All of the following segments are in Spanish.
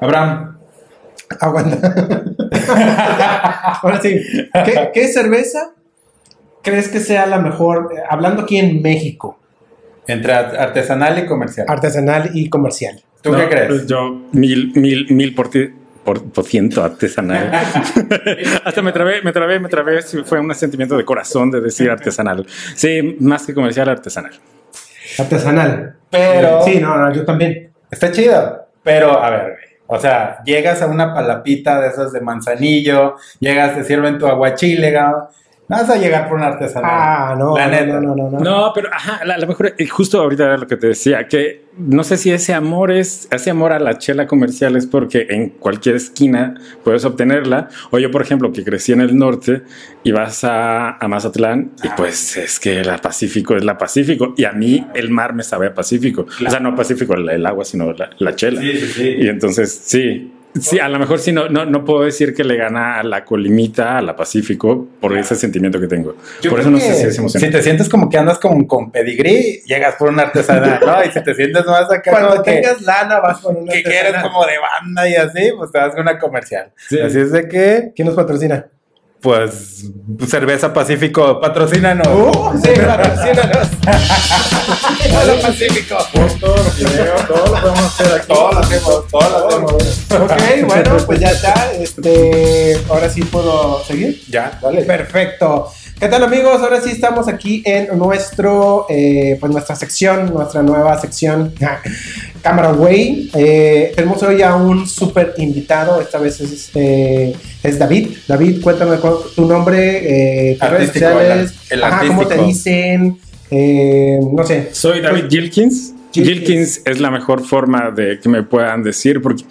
Abraham. Aguanta. Ahora sí. ¿Qué, qué cerveza crees que sea la mejor? eh, Hablando aquí en México, Entre art- artesanal y comercial. artesanal y comercial. ¿Tú No, qué crees? pues Yo, mil, mil, mil por, ti- por, por ciento artesanal. Hasta me trabé, me trabé, me trabé. Fue un sentimiento de corazón de decir artesanal. Sí, más que comercial, artesanal. Artesanal. Pero Sí, no, no, yo también. está chido. Pero, a ver, o sea, llegas a una palapita de esas de manzanillo, llegas, te sirven tu aguachile, ¿no? Vas a llegar por un artesanal. Ah, no, La no, neta. no, no, no, no. No, pero ajá, a lo mejor justo ahorita era lo que te decía, que no sé si ese amor es, ese amor a la chela comercial es porque en cualquier esquina puedes obtenerla. O yo, por ejemplo, que crecí en el norte y vas a, a Mazatlán y pues es que la Pacífico es la Pacífico y a mí el mar me sabe a Pacífico. O sea, no Pacífico el, el agua, sino la, la chela. Sí, sí, sí. Y entonces, sí. Sí, a lo mejor sí, no, no, no puedo decir que le gana a la colimita, a la Pacífico, por ese sentimiento que tengo. Yo por eso no sé si es emocionante. Si te sientes como que andas como con pedigrí, llegas por un artesanal, ¿no? Y si te sientes más acá Cuando que, tengas lana vas con una que quieres como de banda y así, pues te vas con una comercial. Sí. Así es de que, ¿Quién nos patrocina? Pues, cerveza Pacífico, patrocínanos. Uh, sí, patrocínanos. Hola Pacífico. todo lo que veo, todo lo podemos hacer aquí. Todo lo hacemos, todo lo hacemos. Ok, bueno, pues ya está. Este, ahora sí puedo seguir. Ya, dale. Perfecto. ¿Qué tal amigos? Ahora sí estamos aquí en nuestro, eh, pues nuestra sección, nuestra nueva sección Cámara Way. Eh, tenemos hoy a un súper invitado, esta vez es, este, es David. David, cuéntame cuál- tu nombre, eh, tus redes Artístico, sociales, el- el ajá, cómo te artístico. dicen, eh, no sé. Soy David Gilkins. Gilkins. Gilkins es la mejor forma de que me puedan decir, porque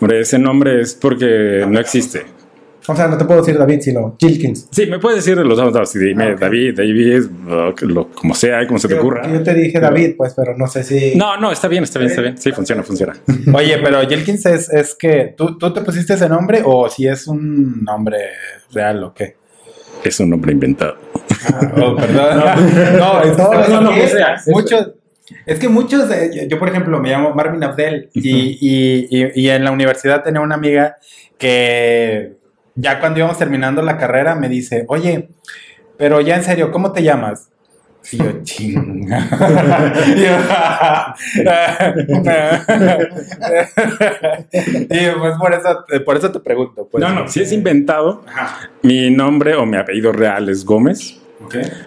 hombre, ese nombre es porque no existe. O sea, no te puedo decir David, sino Gilkins. Sí, me puedes decir de los dos, sí, dime Ah. David, David, lo, lo- como sea, como se te ocurra. yo te dije David, pues, pero no sé si... No, no, está bien, está bien, está bien. Sí, funciona, funciona. Oye, pero Jelkins es, es que, ¿tú, ¿tú te pusiste ese nombre o si es un nombre real o qué? Es un nombre inventado. Oh, perdón. No, es, No, es- no, no, es- o sea, muchos. Es que muchos, de- yo por ejemplo me llamo Marvin Abdel y, y, y, y en la universidad tenía una amiga que ya cuando íbamos terminando la carrera me dice, oye, pero ya en serio, ¿cómo te llamas? Y yo, y pues por eso, por eso te pregunto. Pues. No, no, si es inventado, Ajá. mi nombre o mi apellido real es Gómez.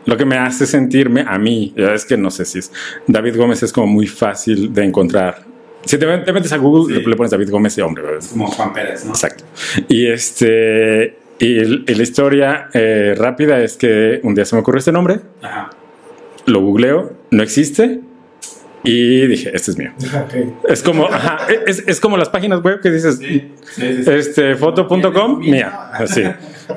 Lo que me hace sentirme a mí, es que no sé si es David Gómez es como muy fácil de encontrar. Si te, te metes a Google, Sí. le, le pones David Gómez y hombre, es- Como Juan Pérez, ¿no? Exacto. Y este y, el- y la historia eh, rápida es que un día se me ocurrió este nombre, Ajá. lo googleo, no existe y dije, este es mío. Ok. Es como, ajá, es, es como las páginas web que dices, Sí, sí, sí. este, foto.com, mía, así.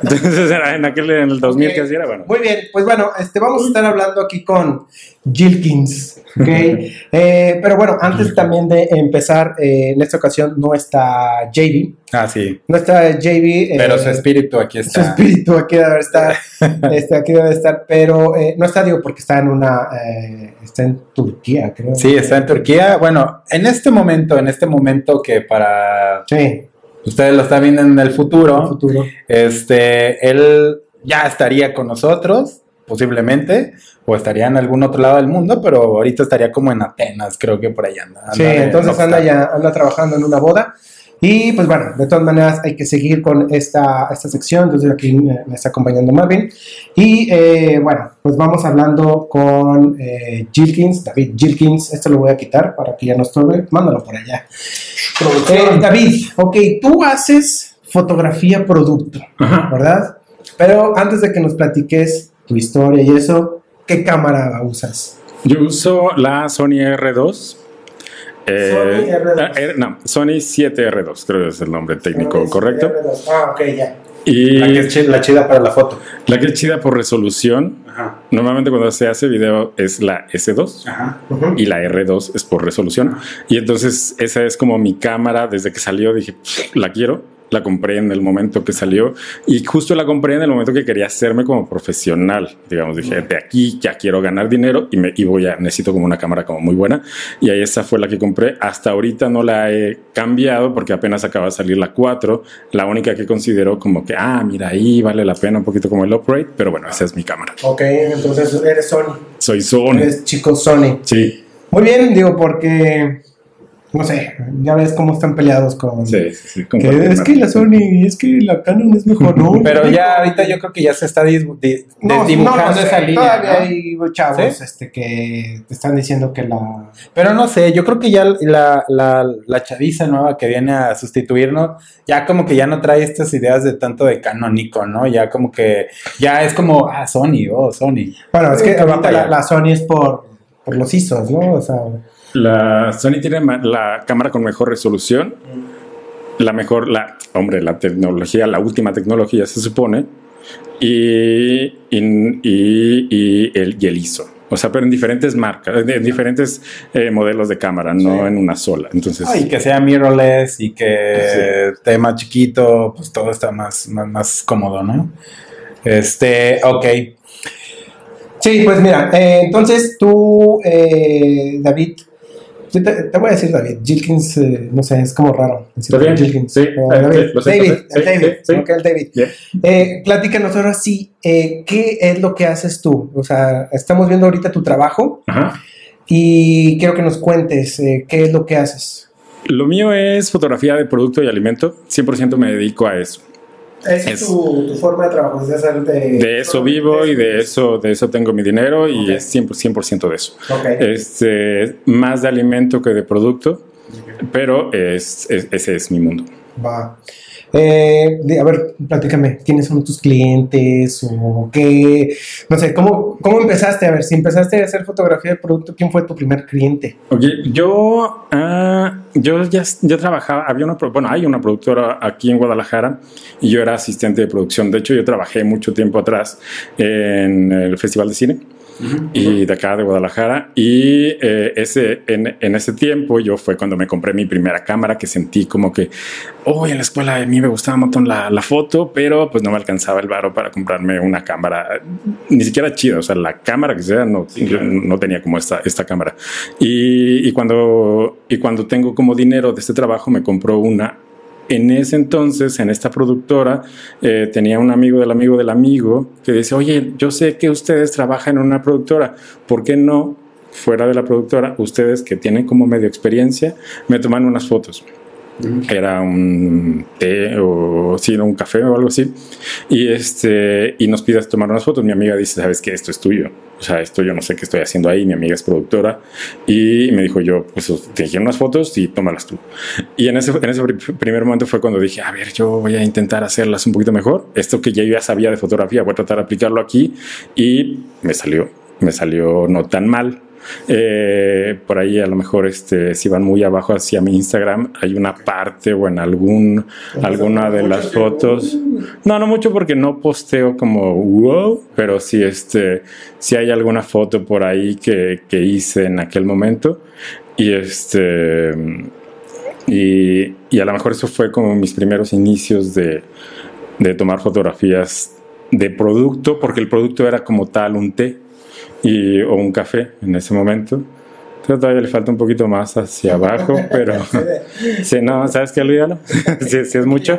Entonces era en aquel, en el 2000 Ok. que era, bueno. Muy bien, pues bueno, este, vamos a estar hablando aquí con Gilkins, ¿ok? Eh, pero bueno, antes también de empezar, eh, en esta ocasión no está JB, Ah, sí. no está JB. eh, Pero su espíritu aquí su está. espíritu aquí debe estar, este, aquí debe estar, pero no está, digo, porque está en una, está en Turquía, creo. Sí, está en Turquía. Bueno, en este momento, en este momento que para Sí, ustedes lo están viendo en el futuro, el futuro. este, él ya estaría con nosotros, posiblemente, o estaría en algún otro lado del mundo, pero ahorita estaría como en Atenas, creo que por ahí anda. anda Sí, entonces anda ya, anda trabajando en una boda. Y pues bueno, de todas maneras hay que seguir con esta, esta sección. Entonces aquí me, me está acompañando Marvin. Y eh, bueno, pues vamos hablando con eh, David Gilkins. Esto lo voy a quitar para que ya no estorbe. Mándalo por allá. Eh, David, ok, tú haces fotografía producto, Ajá. ¿verdad? Pero antes de que nos platiques tu historia y eso, ¿qué cámara usas? Yo uso la Sony R2. Eh, Sony R2. ah, eh, no, Sony 7R2, creo que es el nombre técnico, ¿correcto? Ah, ok, ya. Y La que es chi- la chida para la foto. la que es chida por resolución, Ajá. normalmente cuando se hace video es la S2 Ajá. Y la R2 es por resolución. Y entonces esa es como mi cámara, desde que salió dije, la quiero. La compré en el momento que salió y justo la compré en el momento que quería hacerme como profesional. Digamos, dije, de aquí ya quiero ganar dinero y, me, y voy a, necesito como una cámara como muy buena. Y ahí esa fue la que compré. Hasta ahorita no la he cambiado porque apenas acaba de salir la 4. La única que considero como que, ah, mira, ahí vale la pena un poquito como el upgrade, pero bueno, esa es mi cámara. Ok, entonces eres Sony. Soy Sony. Eres chico Sony. Sí. Muy bien, digo, porque no sé, ya ves cómo están peleados con. Sí, sí, sí. que es que la Sony, es que la Canon es mejor, ¿no? Pero ya ahorita yo creo que ya se está No, desdibujando no sé, esa línea. Todavía ¿no? hay chavos ¿Sí? este, que te están diciendo que la. Pero no sé, yo creo que ya la, la, la chaviza nueva que viene a sustituirnos, ya como que ya no trae estas ideas de tanto de canónico, ¿no? Ya como que, ya es como, ah, Sony, oh, Sony. Bueno, es que ahorita la, la Sony es por, por los ISOs, ¿no? O sea, La Sony tiene la cámara con mejor resolución. La mejor, la, hombre, la tecnología, la última tecnología se supone. Y, y, y- y el, y el ISO. O sea, pero en diferentes marcas, en diferentes eh, modelos de cámara, no Sí. en una sola. Entonces, Y que sea mirrorless y que esté más chiquito, pues todo está más, más, más cómodo, ¿no? Este, ok. sí, pues mira, eh, entonces tú, eh, David, yo te, te voy a decir David, Gilkins, eh, no sé, es como raro. decir ¿Está bien? Gilkins. Sí, eh, David, sí, lo siento, David, sí, el David, sí, sí. ok, el David. Yeah. Eh, platícanos ahora sí, eh, ¿qué es lo que haces tú? O sea, estamos viendo ahorita tu trabajo Ajá. y quiero que nos cuentes eh, qué es lo que haces. Lo mío es fotografía de producto y alimento. 100% me dedico a eso. Esa Es- tu, tu forma de trabajo, es de hacer de... De eso vivo y de eso, de eso tengo mi dinero y es 100%, 100% de eso. Ok. Este, más de alimento que de producto, pero es, es- ese es mi mundo. Va. Eh, a ver, platícame, ¿quiénes son tus clientes o qué? No sé, ¿cómo, ¿cómo empezaste? A ver, si empezaste a hacer fotografía de producto, ¿quién fue tu primer cliente? Ok, yo, ah, yo ya, ya trabajaba, había una, bueno, hay una productora aquí en Guadalajara y yo era asistente de producción. De hecho, yo trabajé mucho tiempo atrás en el Festival de Cine y de acá de Guadalajara. Y eh, ese, en, en ese tiempo yo fue cuando me compré mi primera cámara que sentí como que, oh, en la escuela a mí me gustaba un montón la, la foto, pero pues no me alcanzaba el varo para comprarme una cámara, ni siquiera chida, o sea, la cámara que sea, no, no tenía como esta, esta cámara. Y, y cuando, y cuando tengo como dinero de este trabajo, me compró una en ese entonces, en esta productora, eh, tenía un amigo del amigo del amigo que dice, oye, yo sé que ustedes trabajan en una productora, ¿por qué no, fuera de la productora, ustedes que tienen como medio experiencia, me toman unas fotos? Era un té o sí, un café o algo así. Y, este, y nos pidas tomar unas fotos. Mi amiga dice, ¿sabes qué? Esto es tuyo. O sea, esto yo no sé qué estoy haciendo ahí. Mi amiga es productora. Y me dijo yo, pues te quiero unas fotos y tómalas tú. Y en ese, en ese pri- primer momento fue cuando dije, a ver, yo voy a intentar hacerlas un poquito mejor. Esto que yo ya sabía de fotografía, voy a tratar de aplicarlo aquí. Y me salió, me salió no tan mal. Eh, por ahí a lo mejor este, si van muy abajo hacia mi Instagram hay una parte o en algún alguna de las fotos. no no mucho porque no posteo como wow pero sí este si hay alguna foto por ahí que, que hice en aquel momento. Y este y, y a lo mejor eso fue como mis primeros inicios de, de tomar fotografías de producto porque el producto era como tal un té y, o un café en ese momento. Pero todavía le falta un poquito más hacia abajo, pero sí, no, ¿sabes qué? Olvídalo. Si es mucho.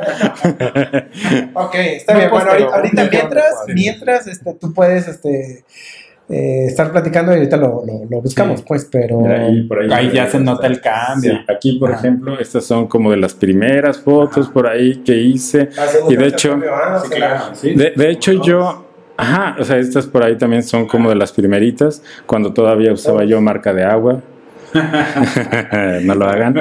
Ok, está No, bien. pues, Bueno, pero ahorita, ahorita mientras, mientras este, tú puedes este, eh, estar platicando y ahorita lo, lo- lo buscamos, Sí. pues, pero... Mira, ahí, por ahí, Ahí ya se nota el cambio. Sí, aquí, por Ah. ejemplo, estas son como de las primeras fotos por ahí que hice. Y de hecho, Ah, Sí, claro. Sí. de, de hecho yo, ajá, o sea, estas por ahí también son como de las primeritas, cuando todavía usaba yo marca de agua. no lo hagan.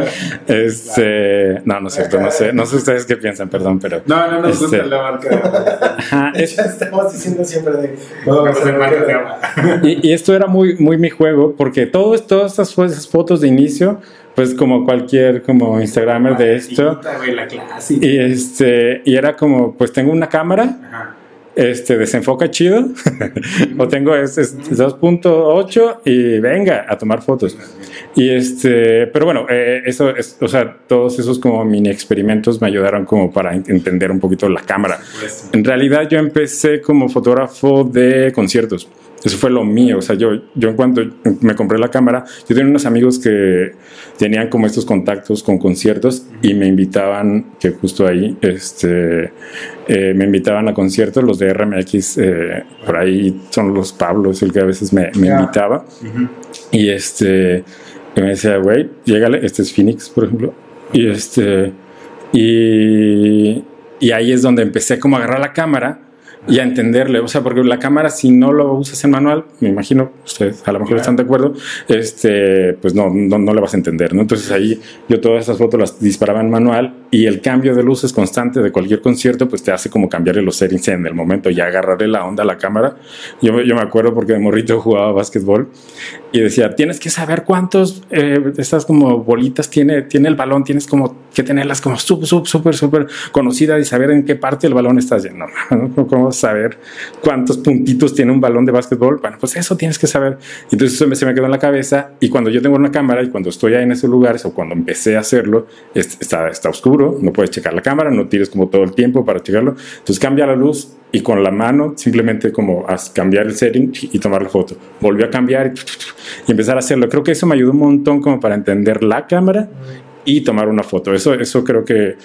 Este, no, no es cierto, no sé, no sé ustedes qué piensan, perdón, pero No, no nos Este- gusta la marca. ajá, es- Estamos diciendo siempre de... Vamos a hacer marca de agua. y, y esto era muy, muy mi juego, porque todo, es- todas estas fotos de inicio, pues como cualquier como Instagramer de esto, y este, y era como, pues tengo una cámara Ajá. Este desenfoca chido o tengo este, este 2.8 y venga a tomar fotos. Y este, pero bueno, eh, eso es, o sea, todos esos como mini experimentos me ayudaron como para entender un poquito la cámara. En realidad yo empecé como fotógrafo de conciertos. Eso fue lo mío, o sea, yo, yo en cuanto me compré la cámara, yo tenía unos amigos que tenían como estos contactos con conciertos y me invitaban, que justo ahí, este, eh, me invitaban a conciertos, los de RMX, eh, por ahí son los Pablos, el que a veces me, me invitaba. Y este, me decía, güey, llégale, este es Phoenix, por ejemplo. Y este, y, y ahí es donde empecé como a agarrar la cámara y a entenderle, o sea, porque la cámara si no lo usas en manual, me imagino, ustedes a lo mejor están de acuerdo, este, pues no, no, no, le vas a entender, ¿no? Entonces ahí yo todas esas fotos las disparaba en manual y el cambio de luces constante de cualquier concierto, pues te hace como cambiarle los settings en el momento y agarrarle la onda a la cámara. Yo, yo me acuerdo porque de morrito jugaba básquetbol y decía, tienes que saber cuántos, eh, estas como bolitas tiene, tiene el balón, tienes como que tenerlas como súper, súper, súper conocidas y saber en qué parte del balón estás lleno. ¿no? ¿Cómo saber cuántos puntitos tiene un balón de básquetbol? Bueno, pues eso tienes que saber. Entonces eso se me quedó en la cabeza y cuando yo tengo una cámara y cuando estoy ahí en esos lugares o cuando empecé a hacerlo, está, está oscuro, no puedes checar la cámara, no tires como todo el tiempo para checarlo. Entonces cambia la luz y con la mano simplemente como cambiar el setting y tomar la foto. Volvió a cambiar y, empezar a hacerlo. Creo que eso me ayudó un montón como para entender la cámara y tomar una foto. Eso, eso creo que,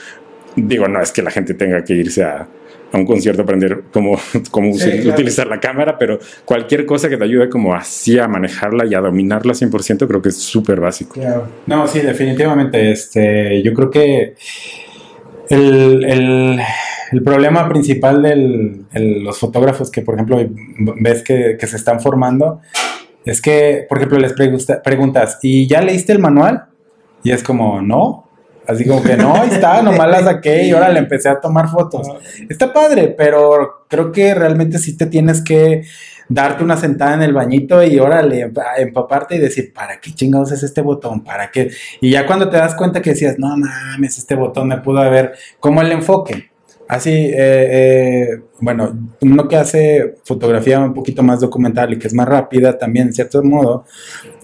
digo, no es que la gente tenga que irse a, a un concierto a aprender cómo, cómo sí, utilizar claro. la cámara, pero cualquier cosa que te ayude como así a manejarla y a dominarla 100% creo que es súper básico. Claro. No, sí, definitivamente. Este, yo creo que el, el, el problema principal de los fotógrafos que, por ejemplo, ves que, que, se están formando es que, por ejemplo, les pregunta, preguntas, ¿y ya leíste el manual? Y es como, no. Así como que no, ahí está, nomás la saqué y ahora le empecé a tomar fotos. Está padre, pero creo que realmente sí te tienes que darte una sentada en el bañito y órale, empaparte y decir, ¿para qué chingados es este botón? ¿Para qué? Y ya cuando te das cuenta que decías, no mames, este botón me pudo haber, como el enfoque. Así, eh, eh, bueno, uno que hace fotografía un poquito más documental y que es más rápida también, en cierto modo,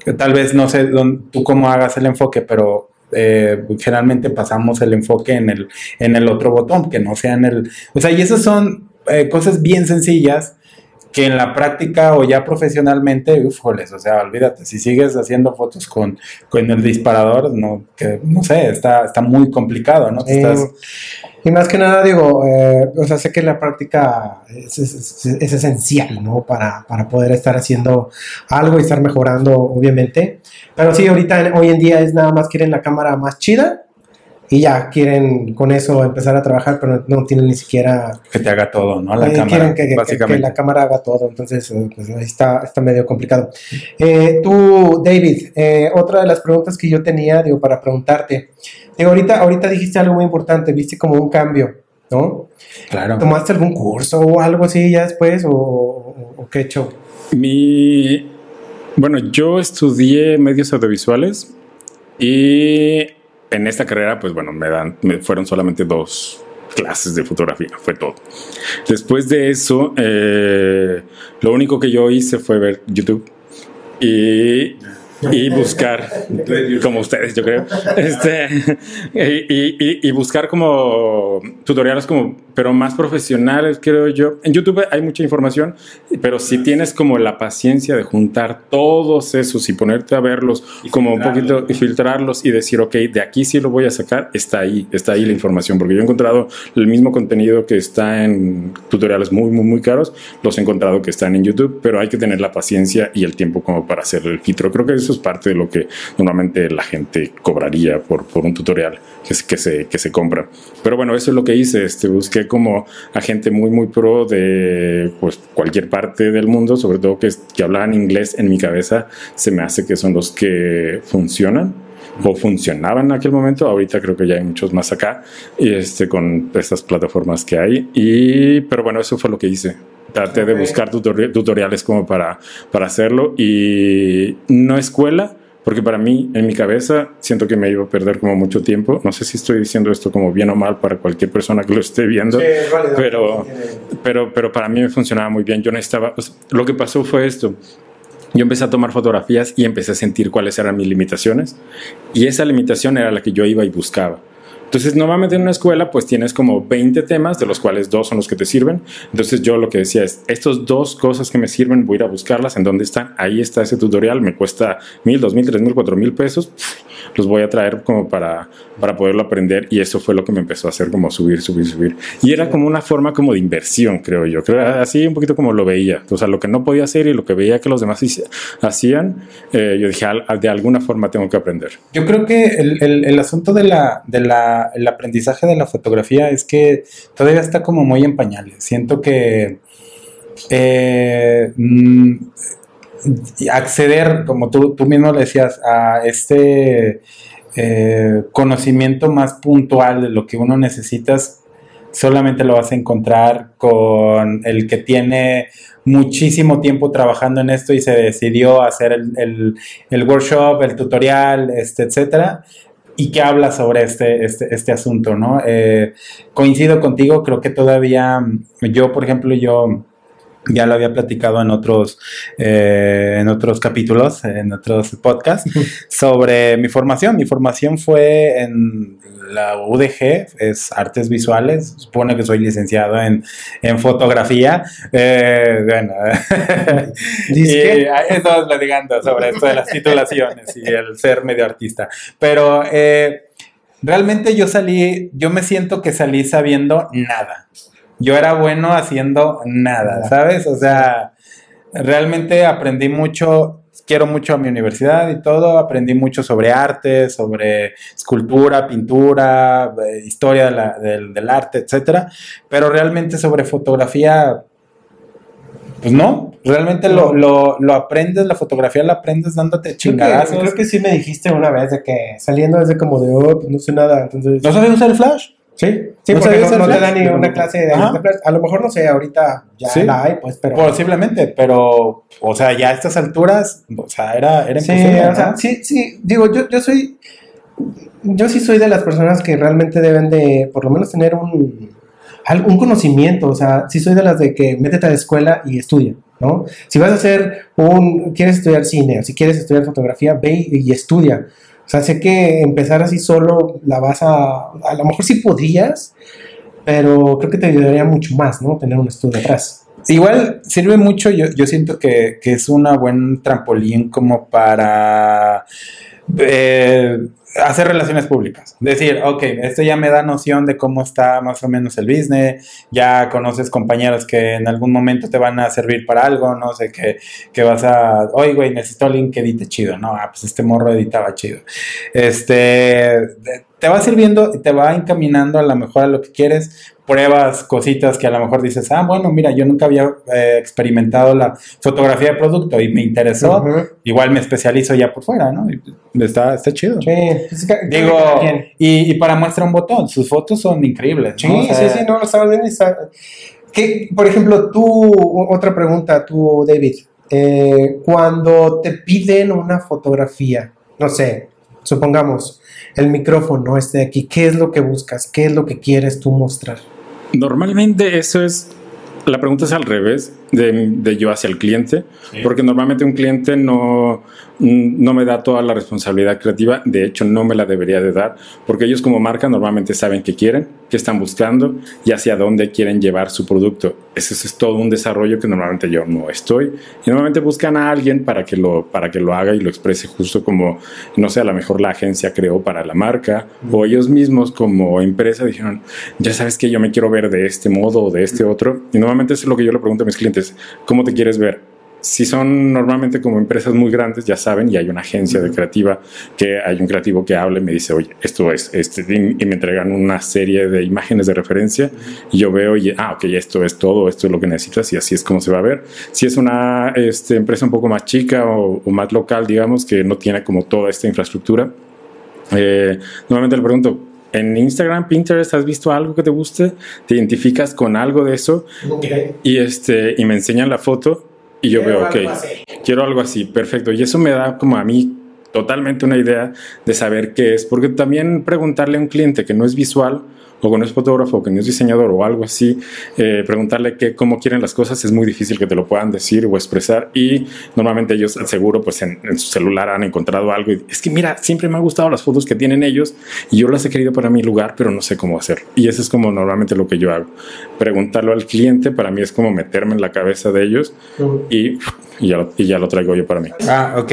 que tal vez no sé tú cómo hagas el enfoque, pero eh, generalmente pasamos el enfoque en el, en el otro botón, que no sea en el... O sea, y esas son eh, cosas bien sencillas que en la práctica o ya profesionalmente, ufoles, o sea, olvídate, si sigues haciendo fotos con, con el disparador, no, que, no sé, está, está muy complicado, ¿no? Estás... Y más que nada, digo, eh, o sea, sé que la práctica es, es, es esencial, ¿no? Para, para, poder estar haciendo algo y estar mejorando, obviamente. Pero sí, ahorita, hoy en día es nada más quieren la cámara más chida y ya quieren con eso empezar a trabajar, pero no tienen ni siquiera... Que te haga todo, ¿no? La eh, cámara, quieren que, que, que, la cámara haga todo, entonces pues, ahí está, está medio complicado. Eh, tú, David, eh, otra de las preguntas que yo tenía, digo, para preguntarte, digo, ahorita, ahorita dijiste algo muy importante, viste como un cambio, ¿no? Claro. ¿Tomaste algún curso o algo así ya después o, o, o qué hecho? Mi... Bueno, yo estudié medios audiovisuales y en esta carrera, pues bueno, me dan, me fueron solamente dos clases de fotografía, fue todo. Después de eso, eh, lo único que yo hice fue ver YouTube y, y buscar, como ustedes, yo creo, este, y, y, y, buscar como tutoriales como, pero más profesionales, creo yo. En YouTube hay mucha información, pero si tienes como la paciencia de juntar todos esos y ponerte a verlos y como un poquito y filtrarlos y decir, ok, de aquí sí lo voy a sacar, está ahí, está ahí la información, porque yo he encontrado el mismo contenido que está en tutoriales muy, muy, muy caros, los he encontrado que están en YouTube, pero hay que tener la paciencia y el tiempo como para hacer el filtro. Creo que eso es parte de lo que normalmente la gente cobraría por, por un tutorial que, que, se, que se compra. Pero bueno, eso es lo que hice, este, busqué como a gente muy, muy pro de pues, cualquier parte del mundo, sobre todo que, que hablaban inglés en mi cabeza, se me hace que son los que funcionan o funcionaban en aquel momento. Ahorita creo que ya hay muchos más acá y este, con estas plataformas que hay. Y, pero bueno, eso fue lo que hice. Traté de buscar tutori tutoriales como para, para hacerlo y no escuela, porque para mí, en mi cabeza, siento que me iba a perder como mucho tiempo. No sé si estoy diciendo esto como bien o mal para cualquier persona que lo esté viendo, Sí, es válido. pero, pero, pero para mí me funcionaba muy bien. Yo necesitaba, o sea, lo que pasó fue esto. Yo empecé a tomar fotografías y empecé a sentir cuáles eran mis limitaciones. Y esa limitación era la que yo iba y buscaba. Entonces, normalmente en una escuela, pues tienes como 20 temas, de los cuales dos son los que te sirven. Entonces, yo lo que decía es, estos dos cosas que me sirven, voy a ir a buscarlas. ¿En dónde están? Ahí está ese tutorial. Me cuesta mil, dos mil, tres mil, cuatro mil pesos. Los voy a traer como para, para poderlo aprender. Y eso fue lo que me empezó a hacer como subir, subir, subir. Y era como una forma como de inversión, creo yo. Creo así un poquito como lo veía. O sea, lo que no podía hacer y lo que veía que los demás hacían, eh, yo dije, "Al- de alguna forma tengo que aprender. Yo creo que el, el- el asunto de la, de la, el aprendizaje de la fotografía es que todavía está como muy en pañales. Siento que eh, mm, acceder, como tú, tú mismo le decías, a este eh, conocimiento más puntual de lo que uno necesita, solamente lo vas a encontrar con el que tiene muchísimo tiempo trabajando en esto y se decidió hacer el, el- el workshop, el tutorial, este, etcétera, y que habla sobre este, este, este asunto, ¿no? Eh, coincido contigo, creo que todavía, mm, yo, por ejemplo, yo ya lo había platicado en otros, eh, en otros capítulos, en otros podcasts, sobre mi formación. Mi formación fue en la UDG, es artes visuales, supone que soy licenciado en, en fotografía. Eh, bueno, y estamos platicando sobre esto de las titulaciones y el ser medio artista. Pero eh, realmente yo salí, yo me siento que salí sabiendo nada. Yo era bueno haciendo nada, ¿sabes? O sea, realmente aprendí mucho, quiero mucho a mi universidad y todo, aprendí mucho sobre arte, sobre escultura, pintura, eh, historia de la- del, del arte, etcétera, pero realmente sobre fotografía, pues no, realmente lo, lo, lo aprendes, la fotografía la aprendes dándote chingadazos. creo que sí me dijiste una vez de que saliendo desde como de, oh, pues no sé nada, entonces... ¿No sabes usar el flash? Sí, sí, ¿No porque sabías no, el no te dan ni una clase de, Ajá. de flash. A lo mejor, no sé, ahorita ya Sí. la hay, pues, pero... Posiblemente, pero, o sea, ya a estas alturas, o sea, era, era Sí, imposible, o sea, sí, sí, digo, yo, yo soy, yo sí soy de las personas que realmente deben de, por lo menos, tener un, algún conocimiento, o sea, sí soy de las de que métete a la escuela y estudia, ¿no? Si vas a hacer un, quieres estudiar cine, o si quieres estudiar fotografía, ve y, y estudia. O sea, sé que empezar así solo la vas a, a lo mejor sí podrías, pero creo que te ayudaría mucho más, ¿no? Tener un estudio atrás. Igual sirve mucho, yo, yo siento que, que es una buen trampolín como para eh, hacer relaciones públicas. Decir, ok, esto ya me da noción de cómo está más o menos el business, ya conoces compañeros que en algún momento te van a servir para algo, no sé, que, que vas a, oye, güey, necesito alguien que edite chido, no, ah, pues este morro editaba chido. Este, te va sirviendo y te va encaminando a lo mejor a lo que quieres, pruebas cositas que a lo mejor dices, ah, bueno, mira, yo nunca había eh, experimentado la fotografía de producto y me interesó, igual me especializo ya por fuera, ¿no? Y está, está chido. Sí, pues, Digo, y, y para muestra un botón, sus fotos son increíbles. Sí, ¿no? O sea, sí, sí, no, lo estaba viendo y está- ¿Qué, por ejemplo, tú, otra pregunta, tú, David, eh, cuando te piden una fotografía, no sé, supongamos, el micrófono este de aquí, ¿qué es lo que buscas? ¿Qué es lo que quieres tú mostrar? Normalmente eso es, la pregunta es al revés de, de yo hacia el cliente, Sí. porque normalmente un cliente no, mm, no me da toda la responsabilidad creativa, de hecho no me la debería de dar, porque ellos como marca normalmente saben qué quieren, qué están buscando y hacia dónde quieren llevar su producto. Ese es todo un desarrollo que normalmente yo no estoy. Y normalmente buscan a alguien para que lo, para que lo haga y lo exprese justo como, no sé, a lo mejor la agencia creó para la marca o ellos mismos como empresa dijeron, ya sabes que yo me quiero ver de este modo o de este otro. Y normalmente eso es lo que yo le pregunto a mis clientes, ¿cómo te quieres ver? Si son normalmente como empresas muy grandes, ya saben, y hay una agencia de creativa que hay un creativo que habla y me dice, oye, esto es, este, y, me entregan una serie de imágenes de referencia y yo veo y, ah, ok, esto es todo, esto es lo que necesitas y así es como se va a ver. Si es una este, empresa un poco más chica o, o más local, digamos, que no tiene como toda esta infraestructura, eh, normalmente le pregunto, en Instagram, Pinterest, ¿has visto algo que te guste? ¿Te identificas con algo de eso? Y, este, y me enseñan la foto y yo veo, ok, quiero algo así, perfecto. Y eso me da como a mí totalmente una idea de saber qué es, porque también preguntarle a un cliente que no es visual, o que no es fotógrafo, que no es diseñador o algo así, eh, preguntarle qué, cómo quieren las cosas es muy difícil que te lo puedan decir o expresar y normalmente ellos seguro pues en, su celular han encontrado algo es que mira, siempre me han gustado las fotos que tienen ellos y yo las he querido para mi lugar, pero no sé cómo hacerlo. Y eso es como normalmente lo que yo hago. Preguntarlo al cliente para mí es como meterme en la cabeza de ellos y, ya, lo, y ya lo traigo yo para mí. Ah, ok.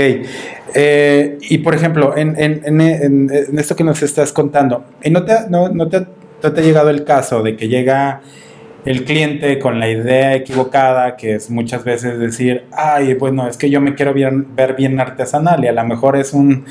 Eh, y por ejemplo, en, en, en, esto que nos estás contando, ¿no te, no, no te te ha llegado el caso de que llega el cliente con la idea equivocada, que es muchas veces decir, ay, bueno, es que yo me quiero ver bien artesanal y a lo mejor es un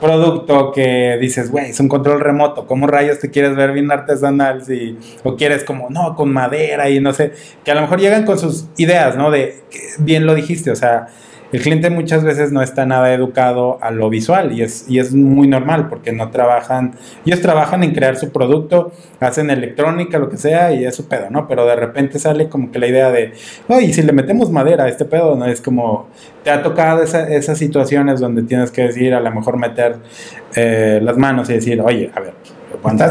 producto que dices, güey, es un control remoto, ¿cómo rayos te quieres ver bien artesanal? Si, o quieres como, no, con madera y no sé, que a lo mejor llegan con sus ideas, ¿no? De, bien lo dijiste, o sea, el cliente muchas veces no está nada educado a lo visual y es, y es muy normal porque no trabajan, ellos trabajan en crear su producto, hacen electrónica, lo que sea y es su pedo, ¿no? Pero de repente sale como que la idea de, oye, si le metemos madera a este pedo, ¿no? Es como, te ha tocado esas situaciones donde tienes que decir, a lo mejor meter eh, las manos y decir, oye, a ver,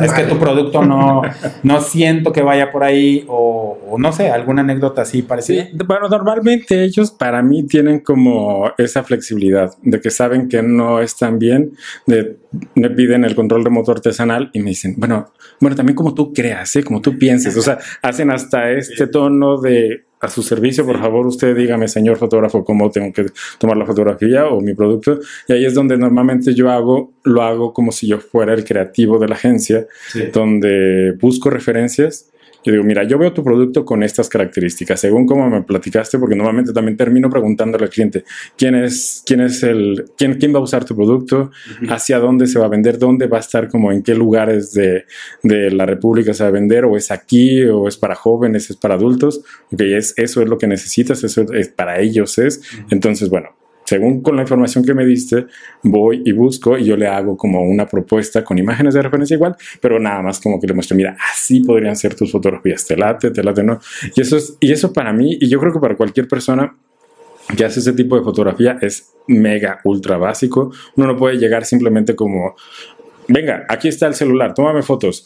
es que tu producto no, no siento que vaya por ahí o, no sé, alguna anécdota así parecida. Sí, bueno, normalmente ellos para mí tienen como esa flexibilidad de que saben que no están bien, de, me piden el control remoto artesanal y me dicen, bueno, bueno, también como tú creas, ¿eh? como tú pienses, o sea, hacen hasta este tono de a su servicio, por favor, usted dígame, señor fotógrafo, cómo tengo que tomar la fotografía o mi producto. Y ahí es donde normalmente yo hago, lo hago como si yo fuera el creativo de la agencia, donde busco referencias yo digo, mira, yo veo tu producto con estas características, según como me platicaste, porque normalmente también termino preguntándole al cliente quién es, quién es el, quién, quién va a usar tu producto, hacia dónde se va a vender, dónde va a estar, como en qué lugares de, de, la República se va a vender, o es aquí, o es para jóvenes, es para adultos, ok, es, eso es lo que necesitas, eso es para ellos es. Entonces, bueno, según con la información que me diste, voy y busco y yo le hago como una propuesta con imágenes de referencia igual, pero nada más como que le muestro, mira, así podrían ser tus fotografías, te late, te late, no. Y eso, es, y eso para mí, y yo creo que para cualquier persona que hace ese tipo de fotografía es mega, ultra básico. Uno no puede llegar simplemente como, venga, aquí está el celular, tómame fotos.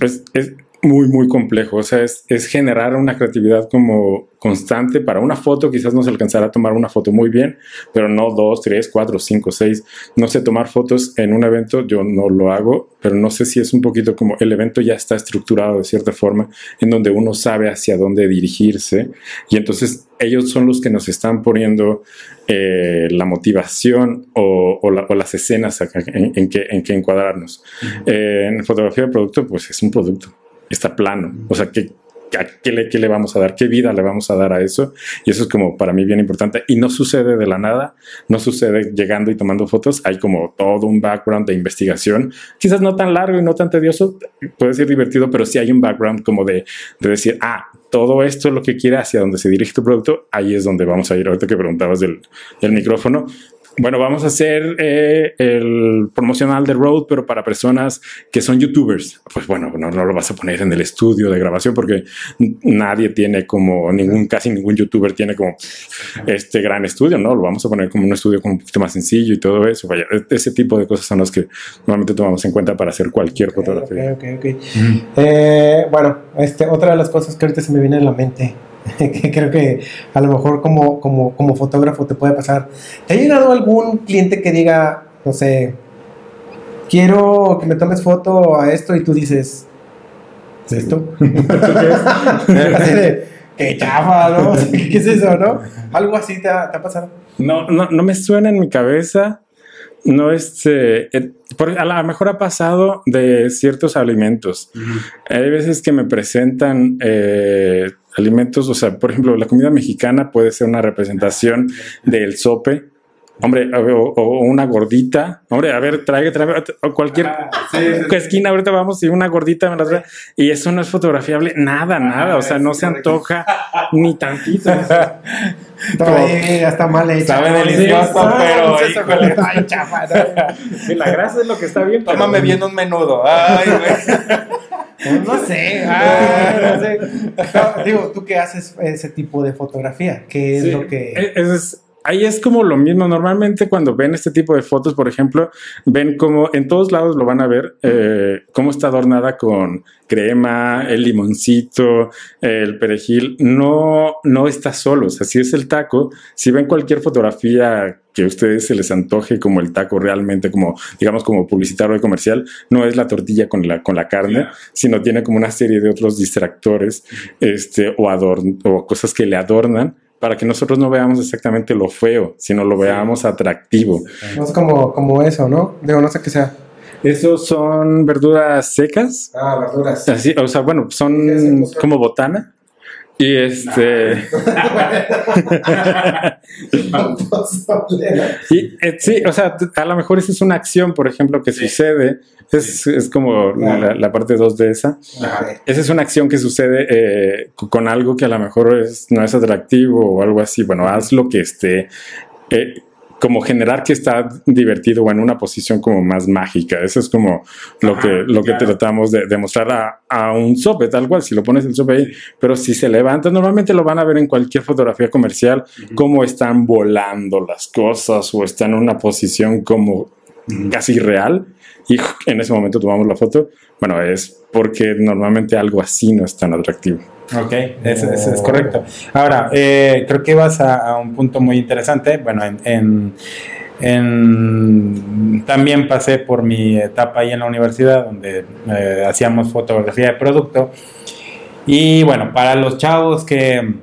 Es, es, muy, muy complejo. O sea, es, es, generar una creatividad como constante. Para una foto quizás no se alcanzará a tomar una foto muy bien, pero no dos, tres, cuatro, cinco, seis. No sé tomar fotos en un evento, yo no lo hago, pero no sé si es un poquito como el evento ya está estructurado de cierta forma, en donde uno sabe hacia dónde dirigirse. Y entonces ellos son los que nos están poniendo eh, la motivación o, o, la, o, las escenas en, en, que, en que encuadrarnos. eh, en fotografía de producto, pues es un producto está plano. O sea, ¿qué, qué, le, ¿qué le vamos a dar? ¿Qué vida le vamos a dar a eso? Y eso es como para mí bien importante. Y no sucede de la nada, no sucede llegando y tomando fotos. Hay como todo un background de investigación, quizás no tan largo y no tan tedioso, puede ser divertido, pero sí hay un background como de, de decir, ah, todo esto es lo que quiere hacia donde se dirige tu producto, ahí es donde vamos a ir. Ahorita que preguntabas del, del micrófono, bueno, vamos a hacer eh, el promocional de Road, pero para personas que son youtubers. Pues bueno, no, no, lo vas a poner en el estudio de grabación porque nadie tiene como ningún, casi ningún youtuber tiene como este gran estudio, ¿no? Lo vamos a poner como un estudio como un poquito más sencillo y todo eso. Vaya, ese tipo de cosas son las que normalmente tomamos en cuenta para hacer cualquier okay, fotografía. Ok, ok, ok. Mm. Eh, bueno, este, otra de las cosas que ahorita se me viene a la mente que creo que a lo mejor como, como, como fotógrafo te puede pasar. ¿Te ha llegado algún cliente que diga, no sé, quiero que me tomes foto a esto y tú dices, ¿esto? ¿Qué es? qué chafa, ¿no? ¿Qué es eso, no? Algo así te ha, te ha pasado. No, no, no me suena en mi cabeza. No es. Eh, a lo mejor ha pasado de ciertos alimentos. Uh -huh. Hay veces que me presentan eh, alimentos, o sea, por ejemplo, la comida mexicana puede ser una representación del sope. Hombre, o, o, una gordita. Hombre, a ver, trae, trae cualquier ah, sí, sí, esquina. Ahorita vamos y una gordita me la trae. Y eso no es fotografiable. Nada, nada. O sea, no se antoja ni tantito. Todavía está mal hecha. Sabe delicioso, pero. Híjole. Ay, la grasa es lo que está bien. Tómame pero... bien un menudo. Ay, güey. No sé, ah, no sé. No, digo, tú qué haces ese tipo de fotografía, ¿qué es sí, lo que es, ahí es como lo mismo. Normalmente cuando ven este tipo de fotos, por ejemplo, ven como en todos lados lo van a ver, eh, cómo está adornada con crema, el limoncito, el perejil. No, no está solo. O sea, si es el taco, si ven cualquier fotografía que a ustedes se les antoje como el taco realmente, como digamos como publicitario y comercial, no es la tortilla con la, con la carne, sino tiene como una serie de otros distractores este, o, adorn o cosas que le adornan para que nosotros no veamos exactamente lo feo, sino lo veamos atractivo. No es como, como eso, ¿no? Digo, no sé qué sea. Esos son verduras secas. Ah, verduras. Así, o sea, bueno, son como botana. Y este. y, eh, sí, o sea, a lo mejor esa es una acción, por ejemplo, que sucede. Es, es como la, la, parte 2 de esa. Esa es una acción que sucede eh, con algo que a lo mejor es, no es atractivo o algo así. Bueno, haz lo que esté. Eh, como generar que está divertido o en una posición como más mágica. Eso es como lo que, lo que tratamos de demostrar a, a, un sope, tal cual, si lo pones el sope ahí, pero si se levanta, normalmente lo van a ver en cualquier fotografía comercial, cómo están volando las cosas o están en una posición como casi real y en ese momento tomamos la foto. Bueno, es porque normalmente algo así no es tan atractivo. Ok, eso, es correcto. Ahora, eh, creo que vas a, un punto muy interesante. Bueno, en, en, también pasé por mi etapa ahí en la universidad donde eh, hacíamos fotografía de producto. Y bueno, para los chavos que,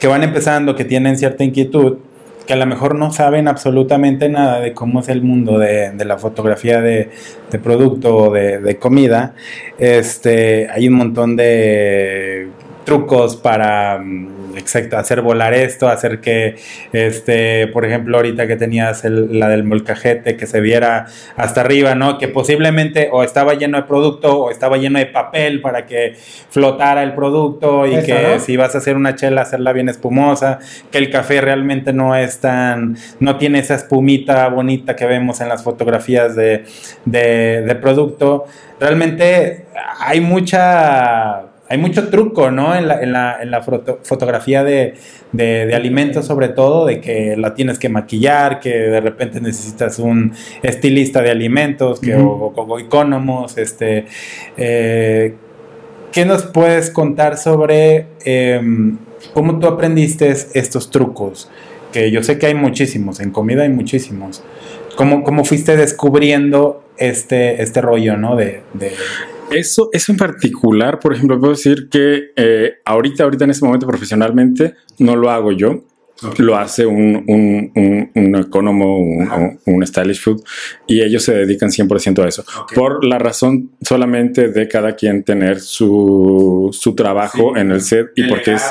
que van empezando, que tienen cierta inquietud, que a lo mejor no saben absolutamente nada de cómo es el mundo de, la fotografía de, producto o de, de, comida, este, hay un montón de trucos para mm, exacto hacer volar esto, hacer que este, por ejemplo, ahorita que tenías la del molcajete que se viera hasta arriba, ¿no? Que posiblemente o estaba lleno de producto o estaba lleno de papel para que flotara el producto y que si vas a hacer una chela hacerla bien espumosa, que el café realmente no es tan no tiene esa espumita bonita que vemos en las fotografías de, de, de producto. Realmente hay mucha hay mucho truco, ¿no? En la, en la, en la fotografía de, de, alimentos, sobre todo, de que la tienes que maquillar, que de repente necesitas un estilista de alimentos, que, o, o, este. Eh, ¿Qué nos puedes contar sobre em, cómo tú aprendiste estos trucos? Que yo sé que hay muchísimos, en comida hay muchísimos. ¿Cómo, cómo fuiste descubriendo este, este rollo, ¿no? de, eso, eso en particular, por ejemplo, puedo decir que eh, ahorita, ahorita en este momento profesionalmente no lo hago yo. Lo hace un, un, un, un economo, un, un, stylish food, y ellos se dedican 100% a eso. Por la razón solamente de cada quien tener su, su trabajo en el set y porque es...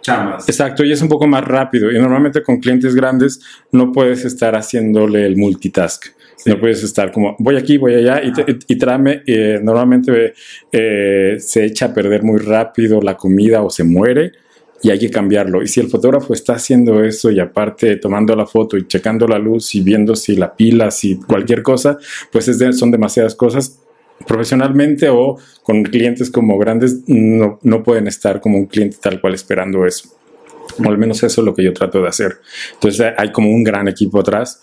Chamas. Exacto, y es un poco más rápido. Y normalmente con clientes grandes no puedes estar haciéndole el multitask. No puedes estar como, voy aquí, voy allá, y, y, tráeme, eh, normalmente eh, se echa a perder muy rápido la comida o se muere y hay que cambiarlo. Y si el fotógrafo está haciendo eso y aparte tomando la foto y checando la luz y viendo si la pila, si cualquier cosa, pues es son demasiadas cosas. Profesionalmente o con clientes como grandes no, no pueden estar como un cliente tal cual esperando eso. O al menos eso es lo que yo trato de hacer. Entonces hay como un gran equipo atrás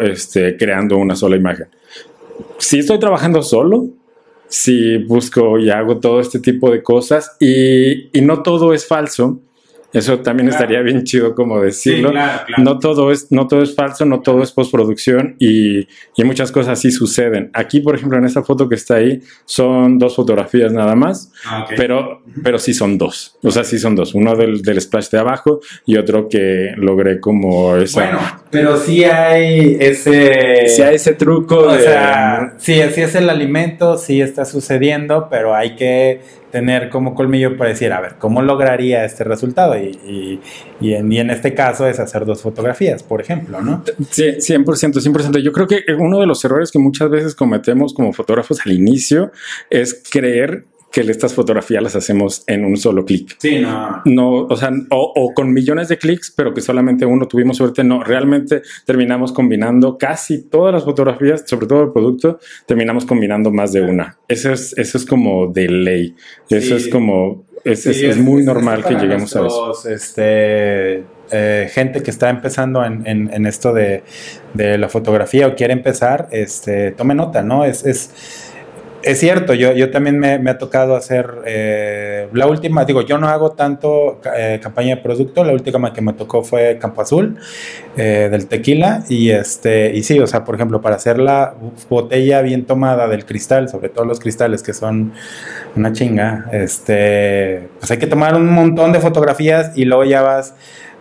este, creando una sola imagen. Si estoy trabajando solo, si busco y hago todo este tipo de cosas y, y no todo es falso, eso también estaría bien chido como decirlo. No, todo es, no todo es falso, no todo es postproducción y, y muchas cosas sí suceden. Aquí, por ejemplo, en esta foto que está ahí, son dos fotografías nada más, ah, pero, pero sí son dos. O sea, sí son dos. Uno del, del splash de abajo y otro que logré como esa. Bueno, pero sí hay ese. Sí hay ese truco. O sea, sí, así es el alimento, sí está sucediendo, pero hay que tener como colmillo para decir, a ver, ¿cómo lograría este resultado? Y, y, en, y, en, este caso es hacer dos fotografías, por ejemplo, ¿no? Sí, 100%, 100%. Yo creo que uno de los errores que muchas veces cometemos como fotógrafos al inicio es creer que estas fotografías las hacemos en un solo clic. Sí, no. No, o sea, o, con millones de clics, pero que solamente uno tuvimos suerte. No, realmente terminamos combinando casi todas las fotografías, sobre todo el producto, terminamos combinando más de una. Eso es, eso es como de ley. Eso es como, es, es, muy normal que lleguemos a eso. Este, eh, gente que está empezando en, en- en esto de, de la fotografía o quiere empezar, este, tome nota, ¿no? Es, es, es cierto, yo, yo también me, ha tocado hacer eh, la última, digo, yo no hago tanto eh, campaña de producto, la última que me tocó fue Campo Azul eh, del tequila y este y sí, o sea, por ejemplo, para hacer la botella bien tomada del cristal, sobre todo los cristales que son una chinga, este, pues hay que tomar un montón de fotografías y luego ya vas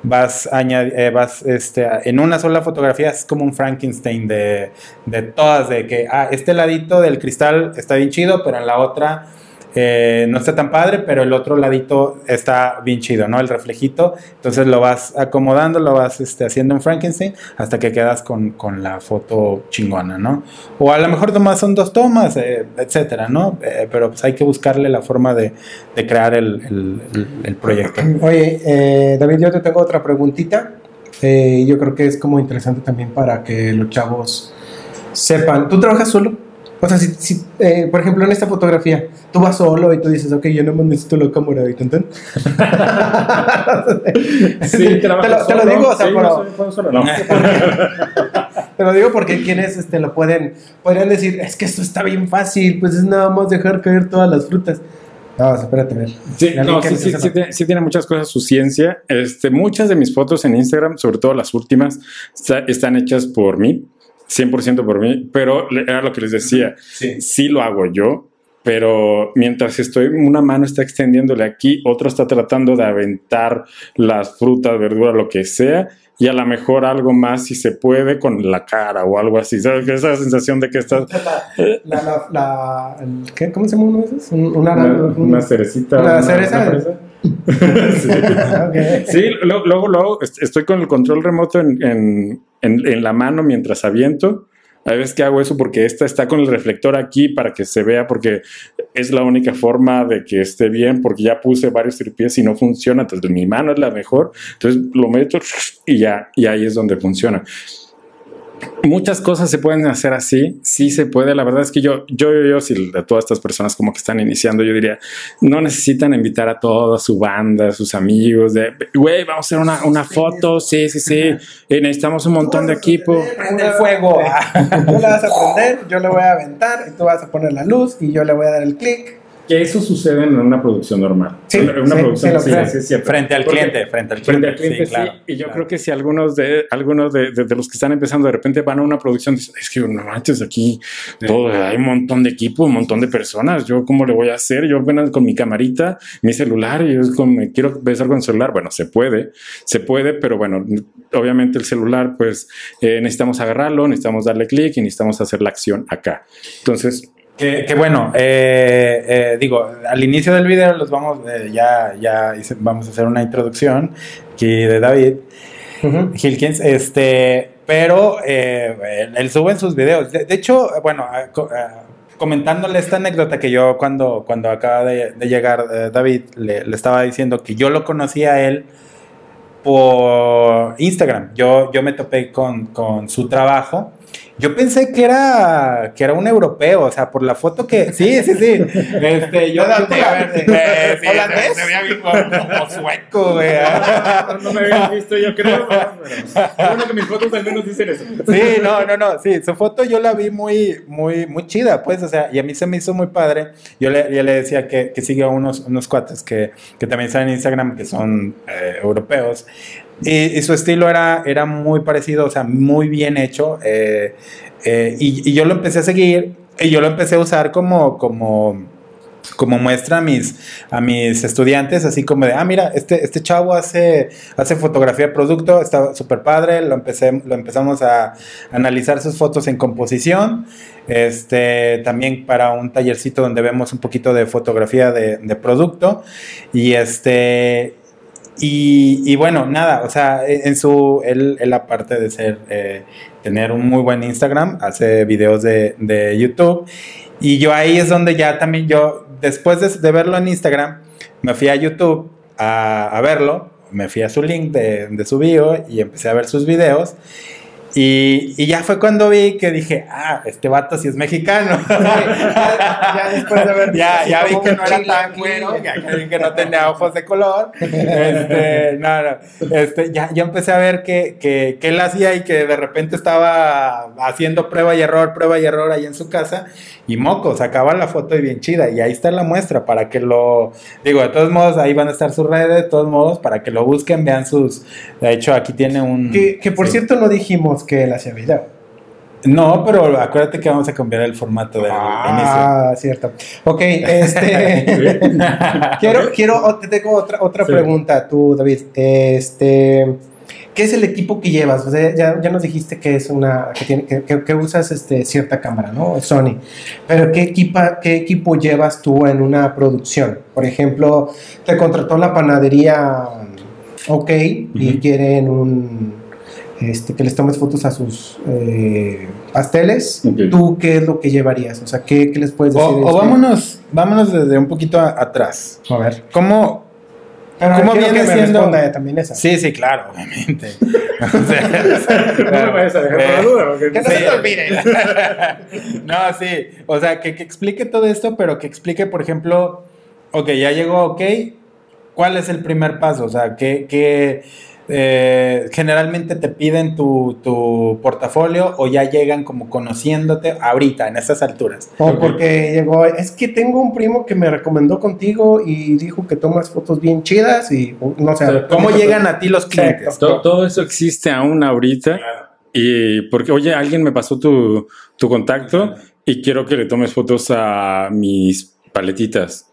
vas añadi- eh, vas este en una sola fotografía es como un Frankenstein de, de todas de que ah, este ladito del cristal está bien chido, pero en la otra eh, no está tan padre, pero el otro ladito está bien chido, ¿no? El reflejito. Entonces lo vas acomodando, lo vas este, haciendo en Frankenstein hasta que quedas con, con la foto chingona, ¿no? O a lo mejor nomás son dos tomas, eh, etcétera, ¿no? Eh, pero pues hay que buscarle la forma de, de crear el, el- el- proyecto. Oye, eh, David, yo te tengo otra preguntita. Yo creo que es como interesante también para que los chavos sepan. ¿Tú trabajas solo? O sea, si, si, eh, por ejemplo, en esta fotografía, tú vas solo y tú dices, ok, yo no me necesito la cámara y tan tan. Sí, te, lo, trabajo te lo solo. digo, o sea, Sí, pero- no solo, no. te lo digo porque quienes este, lo pueden, podrían decir, es que esto está bien fácil, pues es nada más dejar caer todas las frutas. No, espérate, a ver. Sí, no, sí, sí tiene, sí tiene muchas cosas su ciencia. Este, muchas de mis fotos en Instagram, sobre todo las últimas, está- están hechas por mí, 100% por mí, pero era lo que les decía, Sí. sí lo hago yo, pero mientras estoy, una mano está extendiéndole aquí, otro está tratando de aventar las frutas, verduras, lo que sea, y a lo mejor algo más si se puede con la cara o algo así, ¿sabes? Esa sensación de que estás... La, la, la-. ¿Cómo se llama uno de esos? Una, Una, un- una cerecita. una cereza. Sí. Luego, luego est- estoy con el control remoto en, en- en- la mano mientras aviento. A veces que hago eso porque esta está con el reflector aquí para que se vea, porque es la única forma de que esté bien, porque ya puse varios tripiés y no funciona. Entonces mi mano es la mejor. Entonces lo meto y ya, y ahí es donde funciona. Muchas cosas se pueden hacer así, sí se puede. La verdad es que yo, yo, yo, yo, si de todas estas personas como que están iniciando, yo diría, no necesitan invitar a toda su banda, a sus amigos, de, güey, vamos a hacer una, una foto, sí, sí, sí, y necesitamos un montón de equipo. Prende el fuego. Tú la vas a prender, yo le voy a aventar y tú vas a poner la luz y yo le voy a dar el clic. Que eso sucede en una producción normal. Sí, una, una sí, producción sí, sí. Frente al Porque- cliente, frente al cliente. Frente al cliente, sí. claro, y yo claro. creo que si algunos de algunos de, de- de los que están empezando de repente van a una producción, dicen, es que no manches, aquí todo, hay un montón de equipo, un montón de personas. Yo, ¿cómo le voy a hacer? Yo apenas con mi camarita, mi celular, y yo es como, me quiero besar con el celular. Bueno, se puede, se puede, pero bueno, obviamente el celular, pues eh, necesitamos agarrarlo, necesitamos darle clic y necesitamos hacer la acción acá. Entonces, Que, que bueno, eh, eh, digo, al inicio del video los vamos, eh, ya, ya hice- vamos a hacer una introducción aquí de David Hilkins, este, pero eh, él, él sube en sus videos. De, de hecho, bueno, a- co- a- comentándole esta anécdota que yo cuando, cuando acaba de, de llegar David, le, le estaba diciendo que yo lo conocía a él por Instagram. Yo, yo me topé con, con su trabajo. Yo pensé que era, que era un europeo, o sea, por la foto que. Sí, sí, sí. Este, yo, la- sí, ¿Holandés? Se veía bien como, como sueco, güey. no me habían visto, yo creo. Bueno, que mis fotos al menos dicen eso. Sí, no, no, no, sí, su foto yo la vi muy, muy, muy chida, pues, o sea, y a mí se me hizo muy padre. Yo le, yo le decía que, que sigue a unos, unos cuates que, que también están en Instagram, que son eh, europeos, y, y su estilo era, era muy parecido, o sea, muy bien hecho, eh, eh, y, yo lo empecé a seguir, y yo lo empecé a usar como, como, como muestra a mis, a mis estudiantes, así como de, ah, mira, este, este chavo hace, hace fotografía de producto, está súper padre, lo, empecé, lo empezamos a analizar sus fotos en composición, este, también para un tallercito donde vemos un poquito de fotografía de producto, y este... Y, y bueno, nada, o sea, en su, él, él aparte de ser, eh, tener un muy buen Instagram, hace videos de, de YouTube. Y yo ahí es donde ya también yo, después de, de verlo en Instagram, me fui a YouTube a, a verlo, me fui a su link de, de su bio y empecé a ver sus videos. Y, y ya fue cuando vi que dije, ah, este vato sí es mexicano. ya después de ver. ya, ya vi que no era tan güero, ya vi que no tenía ojos de color. Este, no, no, este, ya, ya empecé a ver que, que, que él hacía y que de repente estaba haciendo prueba y error, prueba y error ahí en su casa. Y moco, sacaba la foto y bien chida. Y ahí está la muestra para que lo. Digo, de todos modos, ahí van a estar sus redes, de todos modos, para que lo busquen, vean sus. De hecho, aquí tiene un. Que, que por sí. cierto no dijimos que él hacía video. No, pero acuérdate que vamos a cambiar el formato del Ah, cierto. Ok, este. quiero, quiero, te tengo otra, otra Sí. pregunta, tú, David. Este. ¿Qué es el equipo que llevas? O sea, ya, ya nos dijiste que es una. que, tiene, que, que- que usas este, cierta cámara, ¿no? Sony. Pero ¿qué, equipa, ¿qué equipo llevas tú en una producción? Por ejemplo, te contrató la panadería OK y quieren un. Este, que les tomes fotos a sus eh, pasteles. ¿Tú qué es lo que llevarías? O sea, ¿qué, qué les puedes O, decir? o Este, vámonos, vámonos desde un poquito a- atrás. A ver. ¿Cómo? Pero ¿Cómo viene que siendo? también esa. Sí, sí, claro, obviamente. O sea, No me vayas a dejar eh, duda, porque- Que no se te olvide. no, sí. O sea, que, que explique todo esto, pero que explique, por ejemplo, ok, ya llegó, ok, ¿cuál es el primer paso? O sea, que, que eh, generalmente te piden tu, tu portafolio o ya llegan como conociéndote ahorita, en estas alturas. O porque llegó, es que tengo un primo que me recomendó contigo y dijo que tomas fotos bien chidas y o, no sé. ¿Cómo llegan a ti los clientes? todo, todo eso existe aún ahorita. Y porque, oye, alguien me pasó tu, tu contacto y quiero que le tomes fotos a mis paletitas.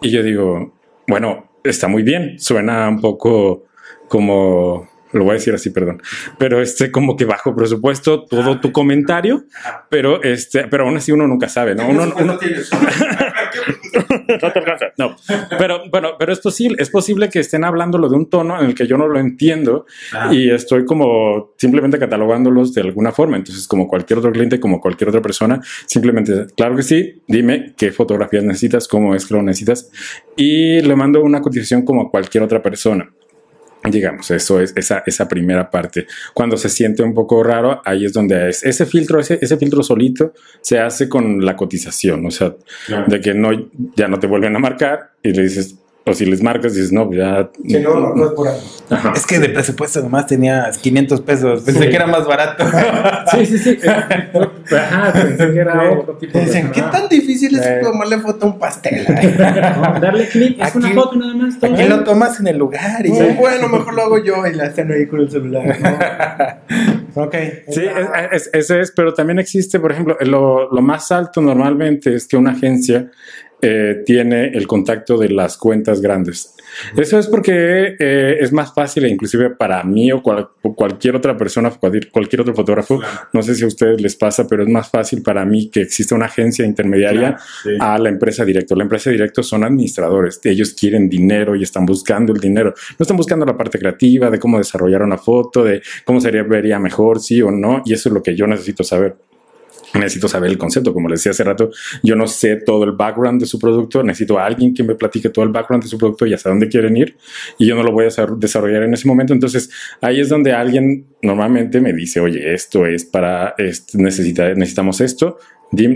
Y yo digo, bueno, está muy bien, suena un poco como, lo voy a decir así, perdón, pero este como que bajo presupuesto todo tu comentario, pero este, pero aún así uno nunca sabe, ¿no? Uno, uno- no te alcanza. No, pero bueno, pero es posible, es posible que estén hablándolo de un tono en el que yo no lo entiendo y estoy como simplemente catalogándolos de alguna forma. Entonces, como cualquier otro cliente, como cualquier otra persona, simplemente, claro que sí, dime qué fotografías necesitas, cómo es que lo necesitas y le mando una cotización como a cualquier otra persona. Digamos, eso es esa, esa primera parte. Cuando se siente un poco raro, ahí es donde es ese filtro, ese, ese filtro solito se hace con la cotización. O sea, de que no, ya no te vuelven a marcar y le dices, o si les marcas, dices, no, ya. Sí, no, no, no es por ahí. Ajá. Es que de presupuesto nomás tenía 500 pesos. Pensé Sí. que era más barato. Sí, sí, sí. Ajá, pensé que era otro tipo de. Dicen, ¿qué Ajá. tan difícil es Eh. tomarle foto a un pastel? No, darle clic, es Aquí- una foto nada más. todo Aquí lo tomas en el lugar y No, ya. bueno, mejor lo hago yo y la están ahí con el celular. ¿no? ok. Sí, es- es- ese es, pero también existe, por ejemplo, lo, lo más alto normalmente es que una agencia eh, tiene el contacto de las cuentas grandes. Eso es porque eh, es más fácil, inclusive para mí o, cual- o cualquier otra persona, cualquier, cualquier otro fotógrafo, no sé si a ustedes les pasa, pero es más fácil para mí que exista una agencia intermediaria a la empresa directo. La empresa directo son administradores, ellos quieren dinero y están buscando el dinero. No están buscando la parte creativa de cómo desarrollar una foto, de cómo sería vería mejor, sí o no, y eso es lo que yo necesito saber. Necesito saber el concepto, como les decía hace rato, yo no sé todo el background de su producto, necesito a alguien que me platique todo el background de su producto y hasta dónde quieren ir, y yo no lo voy a desar- desarrollar en ese momento. Entonces, ahí es donde alguien normalmente me dice, oye, esto es para, este, necesita, necesitamos esto,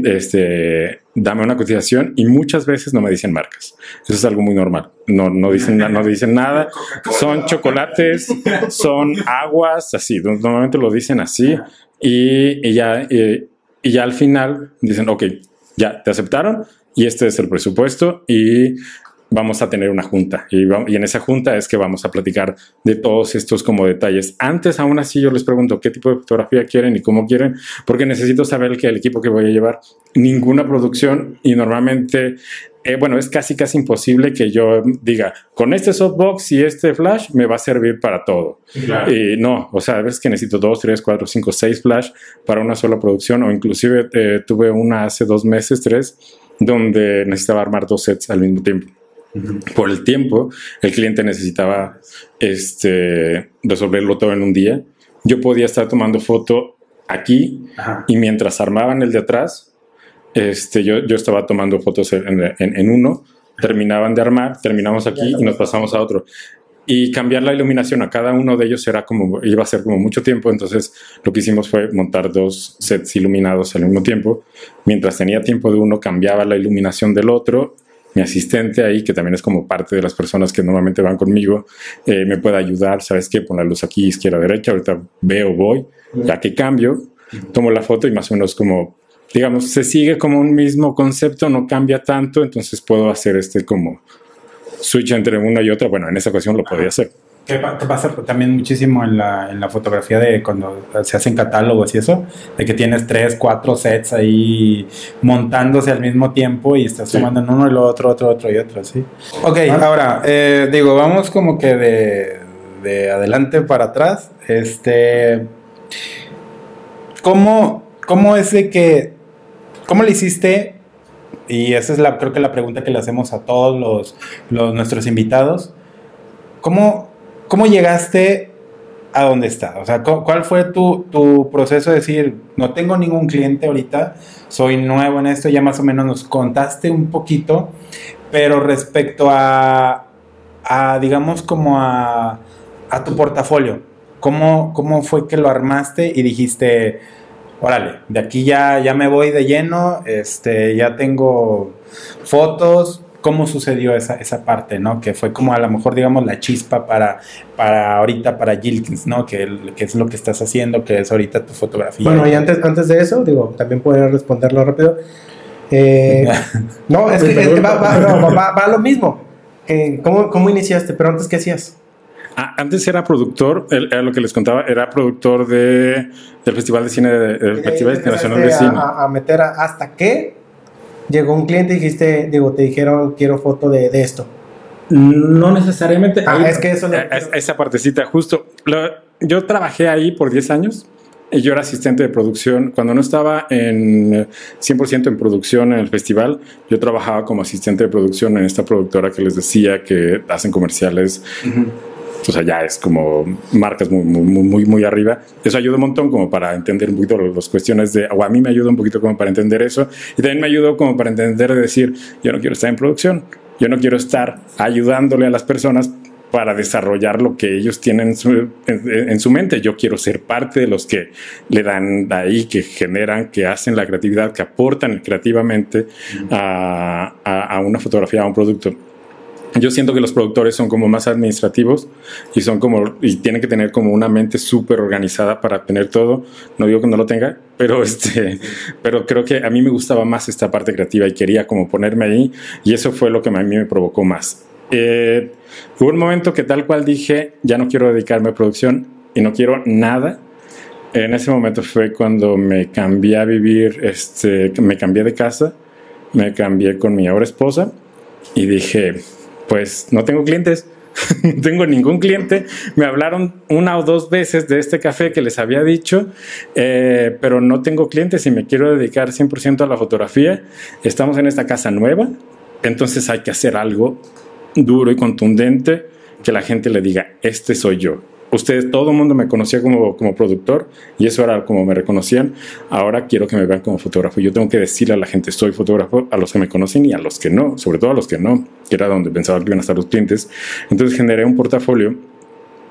este, dame una cotización, y muchas veces no me dicen marcas. Eso es algo muy normal. No, no, dicen, no dicen nada. Son chocolates, son aguas, así. Normalmente lo dicen así, y, y ya. eh, y ya al final dicen, ok, ya te aceptaron y este es el presupuesto y vamos a tener una junta. Y, en esa junta es que vamos a platicar de todos estos como detalles. Antes, aún así, yo les pregunto qué tipo de fotografía quieren y cómo quieren, porque necesito saber que el equipo que voy a llevar, ninguna producción y normalmente... eh, bueno, es casi casi imposible que yo diga, con este softbox y este flash me va a servir para todo. Y no, o sea, ves que necesito dos, tres, cuatro, cinco, seis flash para una sola producción, o inclusive eh, tuve una hace dos meses, tres, donde necesitaba armar dos sets al mismo tiempo. Por el tiempo, el cliente necesitaba este, resolverlo todo en un día. Yo podía estar tomando foto aquí Ajá. y mientras armaban el de atrás, este, yo, yo estaba tomando fotos en, en- en uno, terminaban de armar, terminamos aquí y nos pasamos a otro. y cambiar la iluminación a cada uno de ellos era como, iba a ser como mucho tiempo, entonces lo que hicimos fue montar dos sets iluminados al mismo tiempo. Mientras tenía tiempo de uno, cambiaba la iluminación del otro mi asistente ahí, que también es como parte de las personas que normalmente van conmigo, eh, me puede ayudar, ¿sabes qué? Pon la luz aquí, izquierda, derecha, ahorita veo, voy, ya que cambio, tomo la foto y más o menos como, digamos, se sigue como un mismo concepto, no cambia tanto, entonces puedo hacer este como switch entre una y otra. Bueno, en esa ocasión lo podía hacer. ¿Qué, pasa también muchísimo en la, en la fotografía de cuando se hacen catálogos y eso? De que tienes tres, cuatro sets ahí montándose al mismo tiempo y estás tomando en uno y lo otro, otro, otro y otro, ¿sí? Ok, ahora, eh, digo, vamos como que de, de adelante para atrás. Este. ¿Cómo, cómo es de que. ¿Cómo le hiciste? Y esa es la, creo que la pregunta que le hacemos a todos los, los nuestros invitados. ¿Cómo, ¿Cómo llegaste a donde está? O sea, ¿cuál fue tu, proceso de decir, no tengo ningún cliente ahorita, soy nuevo en esto, ya más o menos nos contaste un poquito, pero respecto a, a digamos, como a, a tu portafolio, ¿cómo, ¿cómo fue que lo armaste y dijiste, órale, de aquí ya, ya me voy de lleno, este, ya tengo fotos, cómo sucedió esa, esa parte, ¿no? Que fue como a lo mejor, digamos, la chispa para, para ahorita, para Gilkins, ¿no? Que, que es lo que estás haciendo, que es ahorita tu fotografía. Bueno, y antes, antes de eso, digo, también puedo responderlo rápido. Eh, no, es que va, va, lo mismo. Eh, ¿cómo, ¿Cómo iniciaste? Pero antes, ¿qué hacías? Ah, antes era productor, era lo que les contaba, era productor de, del Festival de Cine, del Festival Internacional de Cine. A, a meter hasta qué llegó un cliente y dijiste, digo, te dijeron, quiero foto de, de esto. No necesariamente. Ah, es que eso... esa partecita, justo. yo trabajé ahí por 10 años. Y yo era asistente de producción. Cuando no estaba en 100% en producción en el festival, yo trabajaba como asistente de producción en esta productora que les decía que hacen comerciales o sea, ya es como marcas muy, muy, muy, arriba. Eso ayuda un montón como para entender un poquito las cuestiones de, o a mí me ayuda un poquito como para entender eso. Y también me ayudó como para entender de decir, yo no quiero estar en producción, yo no quiero estar ayudándole a las personas para desarrollar lo que ellos tienen en su, en, su, mente. Yo quiero ser parte de los que le dan ahí, que generan, que hacen la creatividad, que aportan creativamente a, a una fotografía, a un producto yo siento que los productores son como más administrativos y son como y tienen que tener como una mente súper organizada para tener todo. No digo que no lo tenga, pero este, pero creo que a mí me gustaba más esta parte creativa y quería como ponerme ahí y eso fue lo que a mí me provocó más. Eh, hubo un momento que tal cual dije ya no quiero dedicarme a producción y no quiero nada. En ese momento fue cuando me cambié a vivir, este, me cambié de casa, me cambié con mi ahora esposa y dije pues no tengo clientes. no tengo ningún cliente. Me hablaron una o dos veces de este café que les había dicho, eh, pero no tengo clientes y me quiero dedicar 100% a la fotografía. Estamos en esta casa nueva, entonces hay que hacer algo duro y contundente que la gente le diga, este soy yo ustedes, todo el mundo me conocía como, como productor y eso era como me reconocían. Ahora quiero que me vean como fotógrafo. Yo tengo que decirle a la gente, soy fotógrafo, a los que me conocen y a los que no, sobre todo a los que no, que era donde pensaba que iban a estar los clientes. Entonces generé un portafolio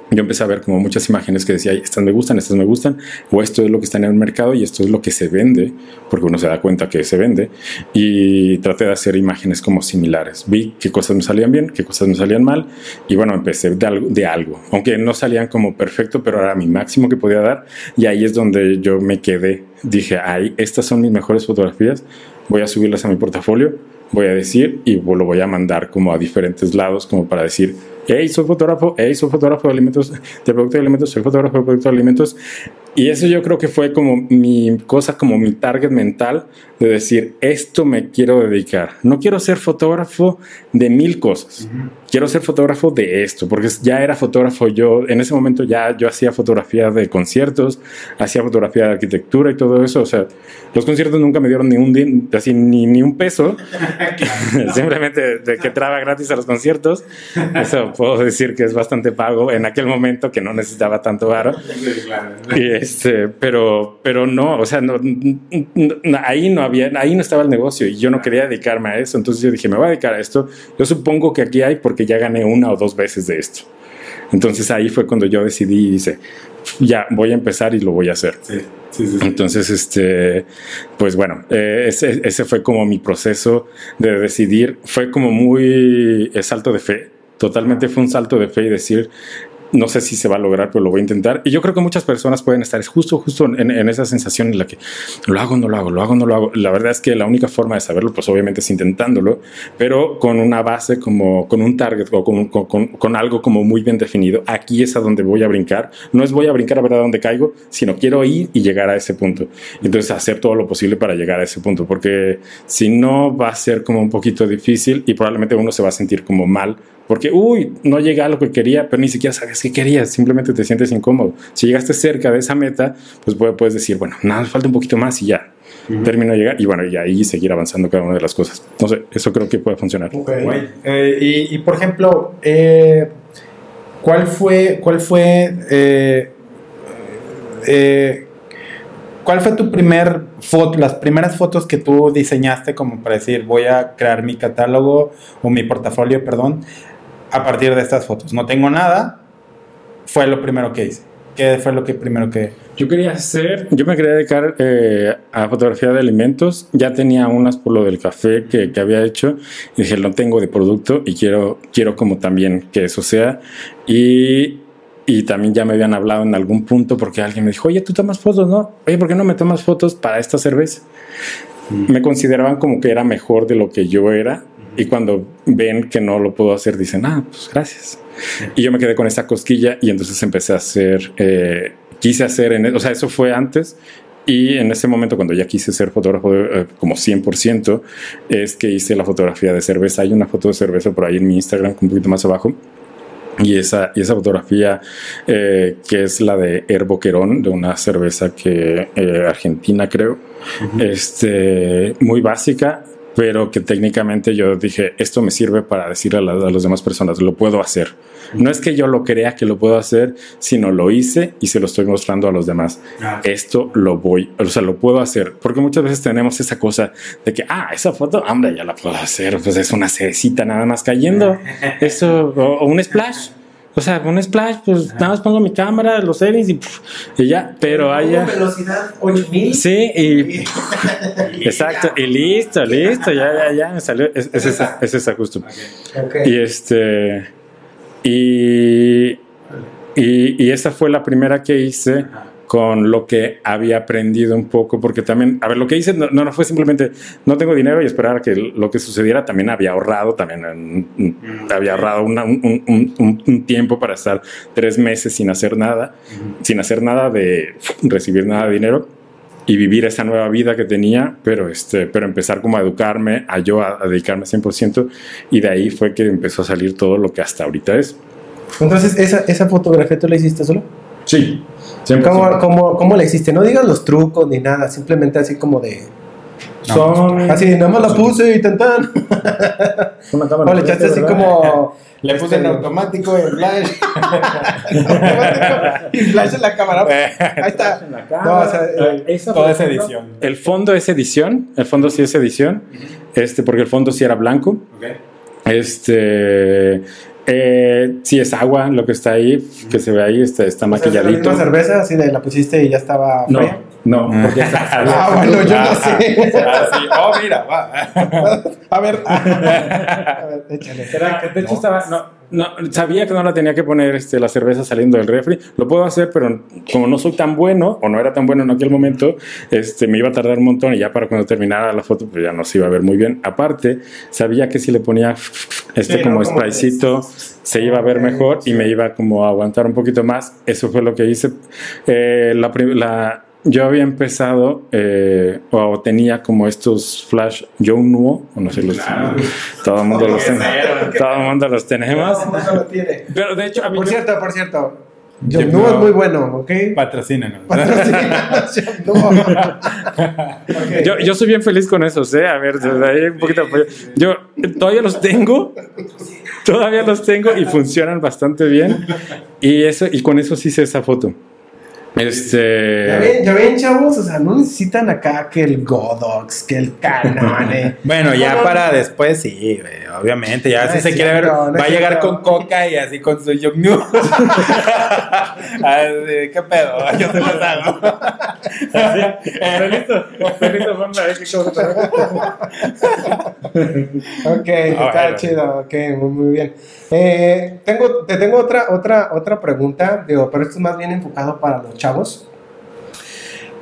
yo empecé a ver como muchas imágenes que decía, estas me gustan, estas me gustan, o esto es lo que está en el mercado y esto es lo que se vende, porque uno se da cuenta que se vende, y traté de hacer imágenes como similares. Vi qué cosas me salían bien, qué cosas me salían mal, y bueno, empecé de algo, de algo, aunque no salían como perfecto, pero era mi máximo que podía dar, y ahí es donde yo me quedé. Dije, ay, estas son mis mejores fotografías, voy a subirlas a mi portafolio, voy a decir, y lo voy a mandar como a diferentes lados, como para decir, hey, soy fotógrafo, hey, soy fotógrafo de alimentos, de producto de alimentos, soy fotógrafo de producto de alimentos. Y eso yo creo que fue como mi cosa, como mi target mental de decir, esto me quiero dedicar. No quiero ser fotógrafo de mil cosas. Quiero ser fotógrafo de esto, porque ya era fotógrafo yo, en ese momento ya yo hacía fotografía de conciertos, hacía fotografía de arquitectura y todo eso. O sea, los conciertos nunca me dieron ni un, así, ni, ni un peso. Simplemente de que traba gratis a los conciertos. Eso puedo decir que es bastante pago en aquel momento que no necesitaba tanto varo. Y este, pero, pero no, o sea, no, ahí no había, ahí no estaba el negocio y yo no quería dedicarme a eso. Entonces yo dije, me voy a dedicar a esto. Yo supongo que aquí hay porque ya gané una o dos veces de esto. Entonces ahí fue cuando yo decidí y dice, ya voy a empezar y lo voy a hacer. Sí, sí, sí. sí. Entonces, este, pues bueno, eh, ese, ese fue como mi proceso de decidir. Fue como muy salto de fe. Totalmente fue un salto de fe y decir, no sé si se va a lograr, pero lo voy a intentar. Y yo creo que muchas personas pueden estar justo, justo en, esa sensación en la que lo hago, no lo hago, lo hago, no lo hago. La verdad es que la única forma de saberlo, pues obviamente es intentándolo, pero con una base como, con un target o con, con, con algo como muy bien definido. Aquí es a donde voy a brincar. No es voy a brincar a ver a dónde caigo, sino quiero ir y llegar a ese punto. Entonces hacer todo lo posible para llegar a ese punto, porque si no va a ser como un poquito difícil y probablemente uno se va a sentir como mal porque, uy, no llegué a lo que quería, pero ni siquiera sabías qué querías, simplemente te sientes incómodo. Si llegaste cerca de esa meta, pues puedes decir, bueno, nada, falta un poquito más y ya. Uh -huh. Termino de llegar y bueno, y ahí seguir avanzando cada una de las cosas. No sé, eso creo que puede funcionar. Okay. Eh, y, y, por ejemplo, eh, ¿cuál fue, cuál fue, eh, cuál fue tu primer foto, las primeras fotos que tú diseñaste como para decir, voy a crear mi catálogo o mi portafolio, perdón, a partir de estas fotos. No tengo nada, fue lo primero que hice. ¿Qué fue lo que primero que...? Yo quería hacer, yo me quería dedicar eh, a fotografía de alimentos. Ya tenía unas por lo del café que, que, había hecho. Y dije, no tengo de producto y quiero, quiero como también que eso sea. Y, y también ya me habían hablado en algún punto porque alguien me dijo, oye, tú tomas fotos, ¿no? Oye, ¿por qué no me tomas fotos para esta cerveza? Mm. Me consideraban como que era mejor de lo que yo era. Y cuando ven que no lo puedo hacer, dicen, ah, pues gracias. Y yo me quedé con esa cosquilla y entonces empecé a hacer, eh, quise hacer, en, o sea, eso fue antes. Y en ese momento, cuando ya quise ser fotógrafo eh, como 100%, es que hice la fotografía de cerveza. Hay una foto de cerveza por ahí en mi Instagram, un poquito más abajo. Y esa, y esa fotografía, eh, que es la de Herboquerón, de una cerveza que eh, argentina, creo, uh -huh. este, muy básica, pero que técnicamente yo dije, esto me sirve para decirle a, la, a las demás personas, lo puedo hacer. No es que yo lo crea que lo puedo hacer, sino lo hice y se lo estoy mostrando a los demás. Ah. Esto lo voy, o sea, lo puedo hacer. Porque muchas veces tenemos esa cosa de que, ah, esa foto, hombre, ya la puedo hacer. Pues es una cerecita nada más cayendo. Eso, o, o un splash. O sea, un splash, pues nada más pongo mi cámara, los series y, pff, y ya, pero haya. velocidad 8000. Sí, y. exacto, y listo, listo, ya, ya, ya, me salió. Es, es esa, es esa justo. Okay. Y este. Y, y, y, esa fue la primera que hice con lo que había aprendido un poco, porque también, a ver, lo que hice no, no fue simplemente, no tengo dinero y esperar a que lo que sucediera, también había ahorrado, también mm. había ahorrado una, un, un, un, un, tiempo para estar tres meses sin hacer nada, mm. sin hacer nada de recibir nada de dinero y vivir esa nueva vida que tenía, pero, este, pero empezar como a educarme, a yo a, a dedicarme 100% y de ahí fue que empezó a salir todo lo que hasta ahorita es. Entonces, ¿esa, esa fotografía tú la hiciste solo? Sí. ¿Cómo, cómo, ¿Cómo, le hiciste? No digas los trucos ni nada, simplemente así como de. Son. Así, nada más la puse y tan tan. o le echaste así como. Le puse en automático, en flash. y flash en la cámara. Ahí está. No, o sea, eh, toda esa edición. El fondo es edición. El fondo sí es edición. Este, porque el fondo sí era blanco. Okay. Este. Eh, sí, es agua lo que está ahí, que se ve ahí, está, está o sea, maquilladito. ¿La cerveza así de la pusiste y ya estaba no, fría? No, porque está Ah, bueno, yo no sé. Ah, sí. Oh, mira, va. A ver, a ver, échale. Era, de hecho, no. estaba. No, no, sabía que no la tenía que poner este, la cerveza saliendo del refri. Lo puedo hacer, pero como no soy tan bueno, o no era tan bueno en aquel momento, este, me iba a tardar un montón y ya para cuando terminara la foto, pues ya no se iba a ver muy bien. Aparte, sabía que si le ponía este sí, como no, spraycito, se iba a ver mejor y me iba como a aguantar un poquito más. Eso fue lo que hice. Eh, la, la yo había empezado eh, o tenía como estos flash Yo Nuo, o no sé los claro. todo el mundo los tiene, todo el mundo los tenemos. Todo mundo lo tiene. Pero de hecho, por cierto, por cierto. Yo Nuo es muy bueno, ¿ok? Patrocínanos. Patrocínanos. okay. yo, yo soy bien feliz con eso, ¿eh? A ver, ahí un poquito. Yo todavía los tengo, todavía los tengo y funcionan bastante bien. Y, eso, y con eso sí hice esa foto. Este. Ya ven, ya ven, chavos, o sea, no necesitan acá que el Godox, que el Canon. eh. Bueno, ya No, no, para después, sí, güey, obviamente. Ya No si se quiere ver, va a llegar con coca y así con su Yognu. Así, ¿Qué pedo? Yo se los hago. Ok, está bueno. chido, ok, muy, muy bien. Eh, tengo, te tengo otra, otra, otra pregunta, digo, pero esto es más bien enfocado para los chavos.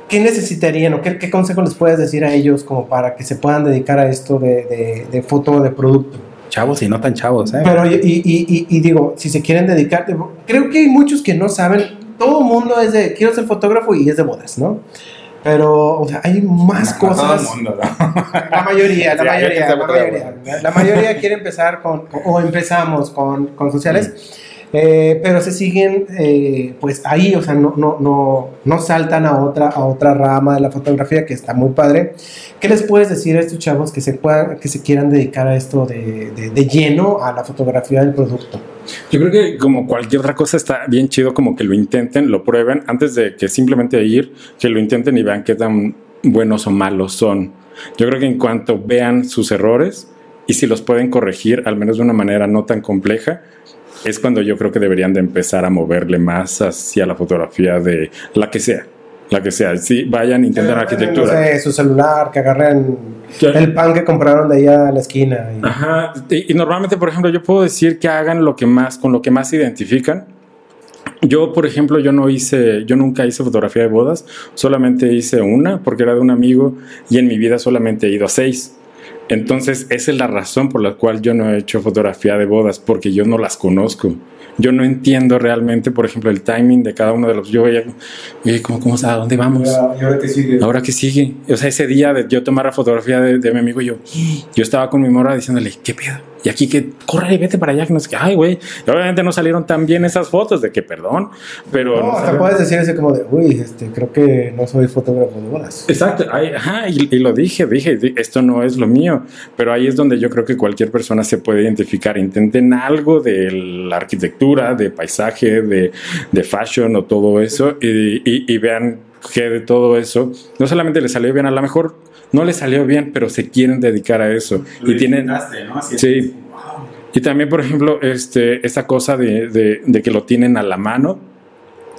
¿Qué necesitarían o qué, qué consejo les puedes decir a ellos como para que se puedan dedicar a esto de, de, de foto de producto? Chavos y no tan chavos, ¿eh? Pero, y, y, y- y digo, si se quieren dedicar, creo que hay muchos que no saben, todo mundo es de, quiero ser fotógrafo y es de bodas, ¿no? Pero, o sea, hay más No, no todo el cosas. mundo, ¿no? La mayoría, la Sí, mayoría, la mayoría. La mayoría quiere empezar con, o empezamos con, con sociales, eh, pero se siguen, eh, pues ahí, o sea, no, no, no, no saltan a otra, a otra rama de la fotografía que está muy padre. ¿Qué les puedes decir a estos chavos que se puedan, que se quieran dedicar a esto de, de- de lleno a la fotografía del producto? Yo creo que como cualquier otra cosa está bien chido como que lo intenten, lo prueben antes de que simplemente ir, que lo intenten y vean qué tan buenos o malos son. Yo creo que en cuanto vean sus errores y si los pueden corregir, al menos de una manera no tan compleja, es cuando yo creo que deberían de empezar a moverle más hacia la fotografía de la que sea, la que sea. Sí, vayan, intenten No arquitectura. sé, su celular, que agarren el pan que compraron de allá a la esquina. y- Ajá, y, y normalmente, por ejemplo, yo puedo decir que hagan lo que más, con lo que más se identifican. Yo, por ejemplo, yo no hice, yo nunca hice fotografía de bodas, solamente hice una porque era de un amigo y en mi vida solamente he ido a seis. Entonces, esa es la razón por la cual yo no he hecho fotografía de bodas, porque yo no las conozco. Yo no entiendo realmente, por ejemplo, el timing de cada uno de los. Yo veía, oye, ¿cómo, cómo, a dónde vamos? ahora que sigue. Ahora que sigue. O sea, ese día de yo tomar la fotografía de, de mi amigo, yo, yo estaba con mi morra diciéndole, ¿qué pedo? Y aquí que, corre, vete para allá, que no sé qué. Ay, güey. Y obviamente no salieron tan bien esas fotos de que, perdón, pero. No, no hasta puedes decir así como de, uy, este, creo que no soy fotógrafo de bodas. Exacto, ay, ajá, y, y lo dije, dije, di- esto no es lo mío, pero ahí es donde yo creo que cualquier persona se puede identificar, intenten algo de la arquitectura, de paisaje, de, de fashion o todo eso, y, y- y vean que de todo eso, no solamente les salió bien, a lo mejor no les salió bien, pero se quieren dedicar a eso, y tienen... Sí. Y también, por ejemplo, este, esa cosa de, de- de que lo tienen a la mano,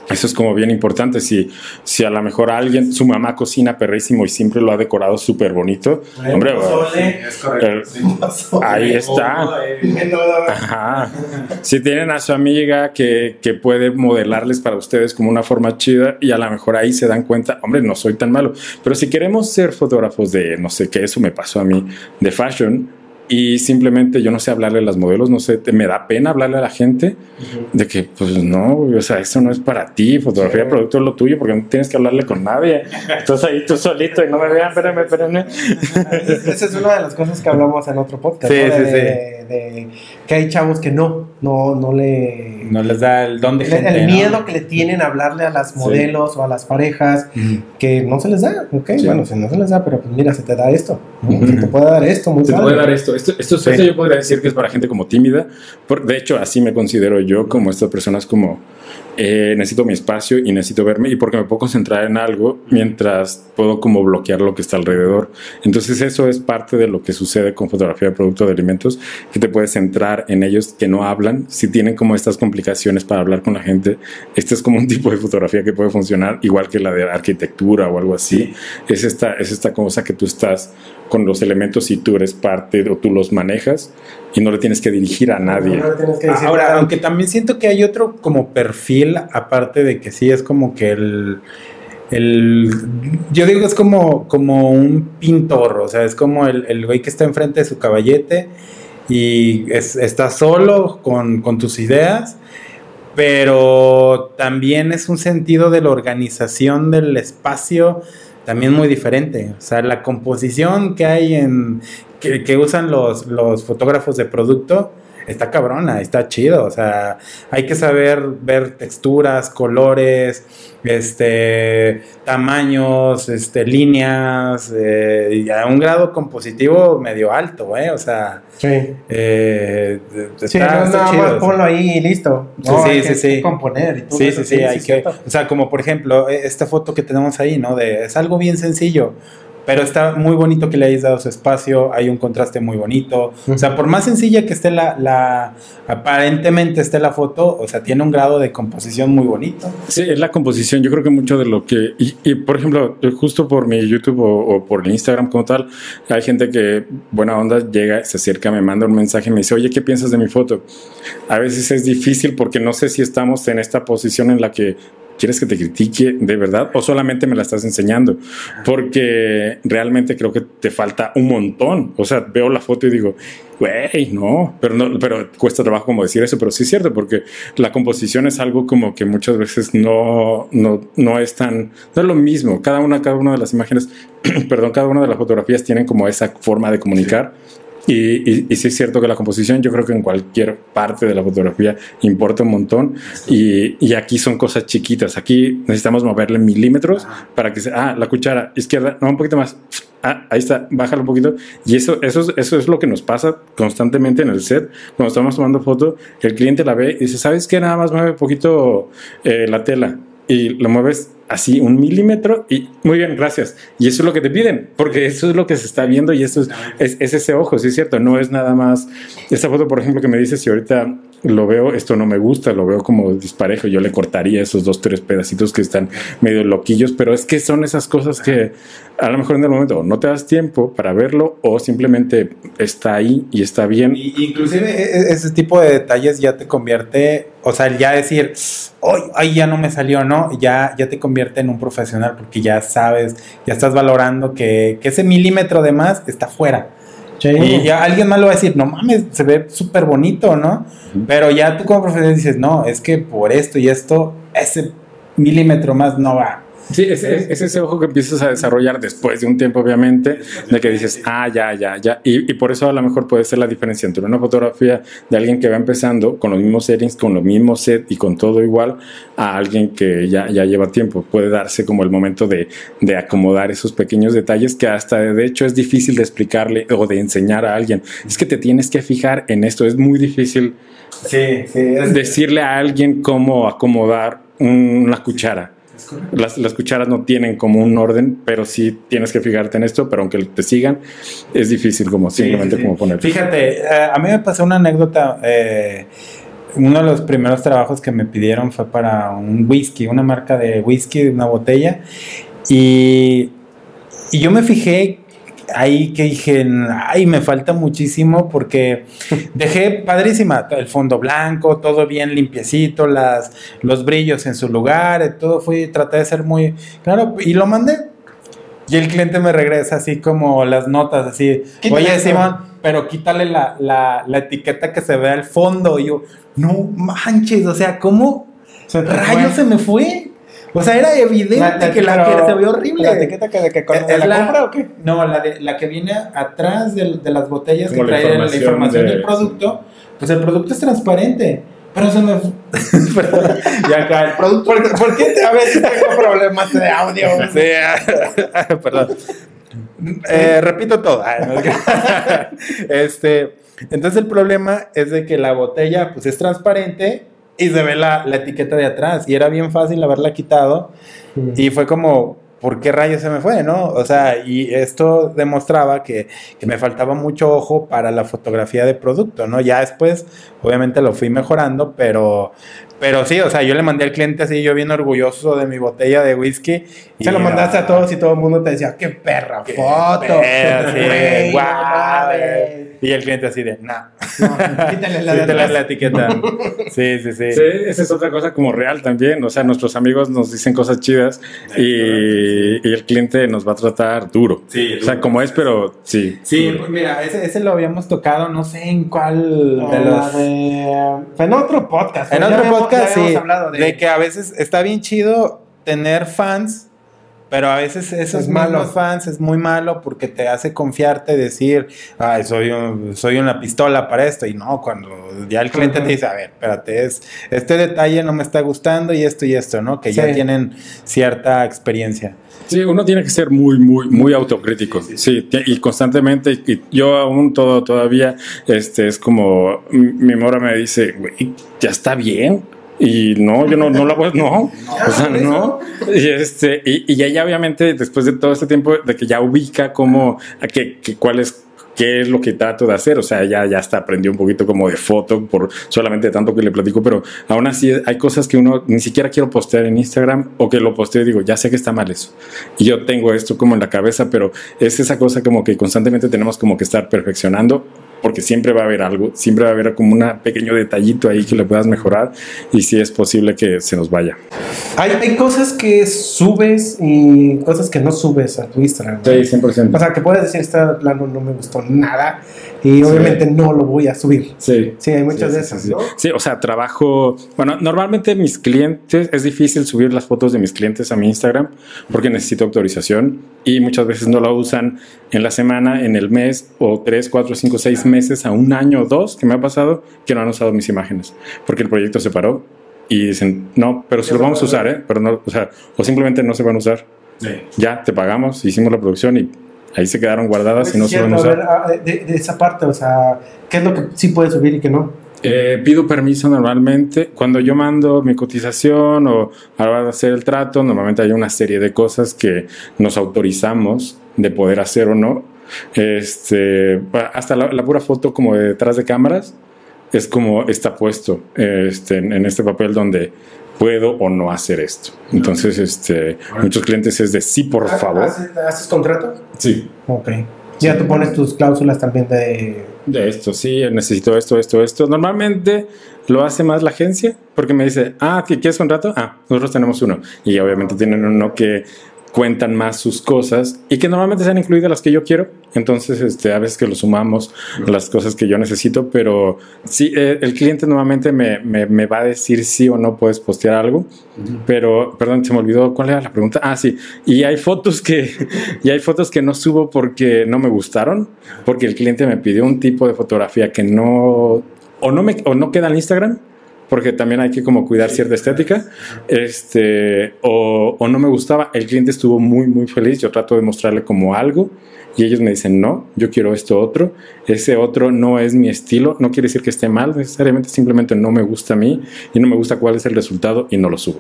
eso es como bien importante. Si, si a lo mejor alguien, su mamá cocina perrísimo y siempre lo ha decorado súper bonito, hombre, es correcto. eh, ahí está. Ajá. Si tienen a su amiga que, que puede modelarles para ustedes como una forma chida y a lo mejor ahí se dan cuenta, hombre, no soy tan malo. Pero si queremos ser fotógrafos de, no sé qué, eso me pasó a mí, de fashion, y simplemente yo no sé hablarle a las modelos, no sé, te- me da pena hablarle a la gente de que, pues no, o sea, eso no es para ti, fotografía de Sí. producto es lo tuyo, porque no tienes que hablarle con nadie. Estás ahí tú solito y no me vean, espérenme, espérenme. Esa es una de las cosas que hablamos en otro podcast. Sí, ¿no? sí, de, sí. de- de que hay chavos que no, no, no le. No les da el don de gente. el ¿no? miedo que le tienen a hablarle a las modelos o a las parejas que no se les da, ok, bueno, si no se les da, pero pues mira, se te da esto, se te puede dar esto, muy Se te puede dar esto. Esto, esto, Sí. esto yo podría decir que es para gente como tímida. Por- de hecho, así me considero yo, como estas personas como eh, necesito mi espacio y necesito verme y porque me puedo concentrar en algo mientras puedo como bloquear lo que está alrededor. Entonces eso es parte de lo que sucede con fotografía de producto de alimentos, que te puedes centrar en ellos que no hablan. Si tienen como estas complicaciones para hablar con la gente, este es como un tipo de fotografía que puede funcionar igual que la de arquitectura o algo así. Es, esta, es esta cosa que tú estás con los elementos y tú eres parte o tú los manejas y no le tienes que dirigir a nadie. No le tienes que decir Ahora, nada. aunque también siento que hay otro como perfil, aparte de que sí es como que el. el yo digo es como, como un pintor, o sea, es como el, el güey que está enfrente de su caballete y es- está solo con, con tus ideas, pero también es un sentido de la organización del espacio también muy diferente. O sea, la composición que hay en. Que, que usan los, los fotógrafos de producto está cabrona, está chido, o sea, hay que saber ver texturas, colores, este, tamaños, este, líneas, eh, y a un grado compositivo medio alto, ¿eh? O sea, Sí. eh, está, Sí, no, está nada chido, más ponlo ahí y listo. Sí, No, sí, hay sí, que- sí. componer y todo Sí, sí, sí, hay que, o sea, como por ejemplo, e- esta foto que tenemos ahí, ¿no? De, es algo bien sencillo, pero está muy bonito que le hayas dado su espacio, hay un contraste muy bonito, o sea, por más sencilla que esté la, la, aparentemente esté la foto, o sea, tiene un grado de composición muy bonito. Sí, es la composición. Yo creo que mucho de lo que. Y, y, por ejemplo, justo por mi YouTube o, o por el Instagram como tal, hay gente que, buena onda, llega, se acerca, me manda un mensaje me dice, oye, ¿qué piensas de mi foto? A veces es difícil porque no sé si estamos en esta posición en la que quieres que te critique de verdad o solamente me la estás enseñando. Porque realmente creo que te falta un montón. O sea, veo la foto y digo, güey, no, pero no, pero cuesta trabajo como decir eso, pero sí es cierto, porque la composición es algo como que muchas veces no, no, no es tan, no es lo mismo. Cada una, cada una de las imágenes, perdón, cada una de las fotografías tienen como esa forma de comunicar. Y, y, y sí es cierto que la composición, yo creo que en cualquier parte de la fotografía importa un montón. Y, y aquí son cosas chiquitas. Aquí necesitamos moverle milímetros para que se. Ah, la cuchara izquierda, no, un poquito más. Ah, ahí está, bájalo un poquito. Y eso, eso, es, eso es lo que nos pasa constantemente en el set. Cuando estamos tomando foto, el cliente la ve y dice: ¿Sabes qué? Nada más mueve un poquito eh, la tela. Y lo mueves así un milímetro y muy bien, gracias. Y eso es lo que te piden, porque eso es lo que se está viendo y eso es, es, es ese ojo, sí es cierto, no es nada más. Esta foto, por ejemplo, que me dice si ahorita lo veo, esto no me gusta, lo veo como disparejo, yo le cortaría esos dos, tres pedacitos que están medio loquillos, pero es que son esas cosas que a lo mejor en el momento no te das tiempo para verlo o simplemente está ahí y está bien. Y, inclusive e- ese tipo de detalles ya te convierte, o sea, ya decir, hoy ya no me salió, ¿no? Ya, ya te convierte en un profesional porque ya sabes, ya estás valorando que, que ese milímetro de más está fuera. Sí. Y ya alguien más lo va a decir, no mames, se ve súper bonito, ¿no? Pero ya tú como profesional dices, no, es que por esto y esto, ese milímetro más no va. Sí, es, es, es, ese ojo que empiezas a desarrollar después de un tiempo, obviamente, de que dices, ah, ya, ya, ya. Y, y, por eso a lo mejor puede ser la diferencia entre una fotografía de alguien que va empezando con los mismos settings, con los mismos set y con todo igual, a alguien que ya, ya lleva tiempo. Puede darse como el momento de, de acomodar esos pequeños detalles que hasta de hecho es difícil de explicarle o de enseñar a alguien. Es que te tienes que fijar en esto. Es muy difícil sí, sí, es... decirle a alguien cómo acomodar una cuchara. Las, las, cucharas no tienen como un orden, pero sí tienes que fijarte en esto, pero aunque te sigan, es difícil como simplemente sí, sí. como poner. Fíjate, eh, a mí me pasó una anécdota. Eh, uno de los primeros trabajos que me pidieron fue para un whisky, una marca de whisky, una botella. Y, y yo me fijé ahí que dije, ay, me falta muchísimo porque dejé padrísima el fondo blanco, todo bien limpiecito, las, los brillos en su lugar, todo fui, traté de ser muy claro y lo mandé. Y el cliente me regresa así como las notas, así, oye. Simón, pero quítale la, la, la, etiqueta que se ve al fondo. Y yo, no manches, o sea, ¿cómo Se rayos fue. se me fue? O sea, era evidente La- la- que la que se vio horrible. ¿La etiqueta que de, que con- ¿Es de la, la- compra o qué? No, la, de, la que viene atrás de, de las botellas Como que trae la información información de- del producto, pues el producto es transparente. Pero se me. Perdón, ya acá, el producto. ¿Por, por qué te- a veces tengo problemas de audio? Sí, perdón. Eh, repito todo. Que- este, entonces el problema es de que la botella pues es transparente y se ve la, la etiqueta de atrás y era bien fácil haberla quitado y fue como, ¿por qué rayos se me fue? ¿No? O sea, y esto demostraba que, que me faltaba mucho ojo para la fotografía de producto, ¿no? Ya después, obviamente lo fui mejorando, pero, pero sí, o sea, yo le mandé al cliente así, yo bien orgulloso de mi botella de whisky. y- Se lo mandaste a todos y todo el mundo te decía, qué perra Qué foto. perra, sí, mames. Y el cliente así de, nah. No, quítale la Quítale etiqueta. Sí, sí, sí. Sí, esa es otra cosa como real también. O sea, nuestros amigos nos dicen cosas chidas y, y el cliente nos va a tratar duro. Sí, O sea, duro. como es, pero sí. Sí, duro. pues mira, ese, ese lo habíamos tocado, no sé en cuál de los... de- en otro podcast. En otro habíamos- podcast, sí. De que a veces está bien chido tener fans, pero a veces esos Es malo. mismos fans es muy malo porque te hace confiarte, decir, ay, soy, un- soy una pistola para esto. Y no, cuando ya el cliente Ujú. te dice, a ver, espérate, es, este detalle no me está gustando y esto y esto, ¿no? Que ya Sí. tienen cierta experiencia. Sí, uno tiene que ser muy, muy, muy autocrítico. Sí, ti- y constantemente. Y yo aún todo, todavía, este, es como mi mora me dice, güey, ya está bien. Y no, yo no, no la voy, no, o sea, no. Y este, y, y ella obviamente, después de todo este tiempo, de que ya ubica cómo, a qué, qué- cuál es, qué es lo que trato de hacer. O sea, ya, ya hasta aprendió un poquito como de foto por solamente tanto que le platico, pero aún así hay cosas que uno ni siquiera quiero postear en Instagram o que lo posteo y digo, ya sé que está mal eso. Y yo tengo esto como en la cabeza, pero es esa cosa como que constantemente tenemos como que estar perfeccionando porque siempre va a haber algo, siempre va a haber como un pequeño detallito ahí que le puedas mejorar y si es posible que se nos vaya. Hay, hay cosas que subes y cosas que no subes a tu Instagram. ¿no? 100%. O sea, que puedes decir, este plano no me gustó nada y obviamente no lo voy a subir. Sí. Sí, hay muchas Sí, de sí, esas, sí. ¿no? Sí, o sea, trabajo. Bueno, normalmente mis clientes es difícil subir las fotos de mis clientes a mi Instagram porque necesito autorización y muchas veces no lo usan en la semana, en el mes o tres, cuatro, cinco, seis meses a un año o dos que me ha pasado que no han usado mis imágenes porque el proyecto se paró y dicen no, pero si lo vamos a usar, ¿eh? Pero no, o sea, o simplemente no se van a usar. Ya te pagamos, hicimos la producción y ahí se quedaron guardadas y no se van a usar. a ver, ah, de, de esa parte, o sea, ¿qué es lo que sí puedes subir y qué no? Eh, pido permiso normalmente. Cuando yo mando mi cotización o de hacer el trato, normalmente hay una serie de cosas que nos autorizamos de poder hacer o no. Este, hasta la, la pura foto como de detrás de cámaras es como está puesto este, en, en este papel donde puedo o no hacer esto. Entonces, este, muchos clientes es de sí, por favor. ¿Haces, haces contrato? Sí. Ok. Ya tú pones tus cláusulas también de... De esto, sí, necesito esto, esto, esto. Normalmente lo hace más la agencia porque me dice, ah, ¿qué quieres contrato? Ah, nosotros tenemos uno. Y obviamente tienen uno que cuentan más sus cosas y que normalmente sean incluidas las que yo quiero. Entonces, este, a veces que lo sumamos las cosas que yo necesito, pero sí, eh, el cliente normalmente me, me, me va a decir sí o no puedes postear algo. Pero, perdón, se me olvidó cuál era la pregunta. Ah, sí. Y hay fotos que, y hay fotos que no subo porque no me gustaron, porque el cliente me pidió un tipo de fotografía que no, o no me, o no queda en Instagram, porque también hay que como cuidar cierta estética, este, o, o no me gustaba. El cliente estuvo muy, muy feliz. Yo trato de mostrarle como algo. Y ellos me dicen, no, yo quiero esto otro. Ese otro no es mi estilo. No quiere decir que esté mal, necesariamente simplemente no me gusta a mí y no me gusta cuál es el resultado y no lo subo.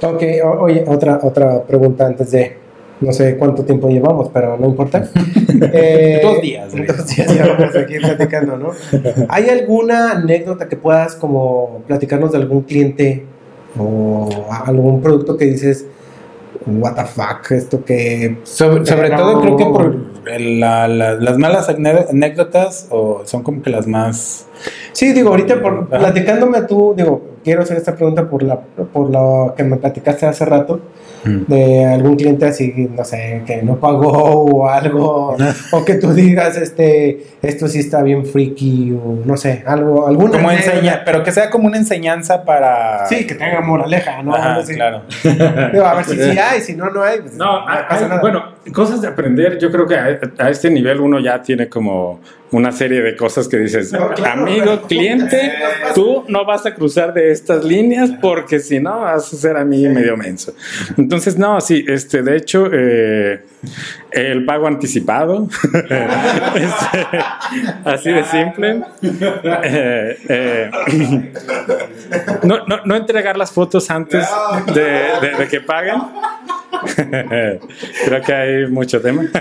Ok, o- oye, otra, otra pregunta antes de... No sé cuánto tiempo llevamos, pero no importa. Eh, Dos días. Dos días ya vamos aquí platicando, ¿no? ¿Hay alguna anécdota que puedas como platicarnos de algún cliente o algún producto que dices, what the fuck, esto que... Sobre, sobre todo creo que por el- la- la- las malas anécdotas o son como que las más... Sí, digo, ahorita por, platicándome tú, digo, quiero hacer esta pregunta por la por lo que me platicaste hace rato de algún cliente así, no sé, que no pagó o algo, o que tú digas, este, esto sí está bien freaky, o no sé, algo, alguna Como enseña, pero que sea como una enseñanza para... Sí, que tenga moraleja, ¿no? Ajá, claro. Digo, a ver si sí hay, si no, no hay. pues, No, hay- pasa hay- nada. bueno, cosas de aprender. Yo creo que a, a este nivel uno ya tiene como una serie de cosas que dices, No, claro, amigo, pero- cliente, tú no vas a cruzar de estas líneas porque si no vas a ser a mí medio menso. Entonces, no, sí, este, de hecho, eh, el pago anticipado, este, así de simple. Eh, eh, no, no, no entregar las fotos antes de, de- de que paguen. Creo que hay mucho tema.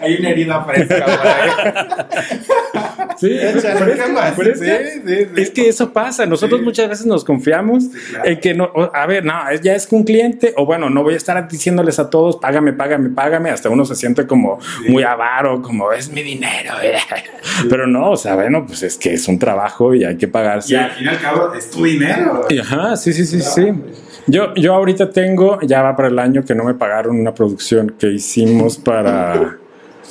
Hay una herida fresca. Sí, es- que- eso pasa. Nosotros muchas veces nos confiamos en que no, a ver, no, ya es que un cliente, o bueno, no voy a estar diciéndoles a todos, págame, págame, págame. Hasta uno se siente como muy avaro, como es mi dinero. Pero no, o sea, bueno, pues es que es un trabajo y hay que pagarse. Y al fin y al cabo es tu dinero. Y Ajá, sí, sí, sí, sí. Yo, yo ahorita tengo, ya va para el año que no me pagaron una producción que hicimos para,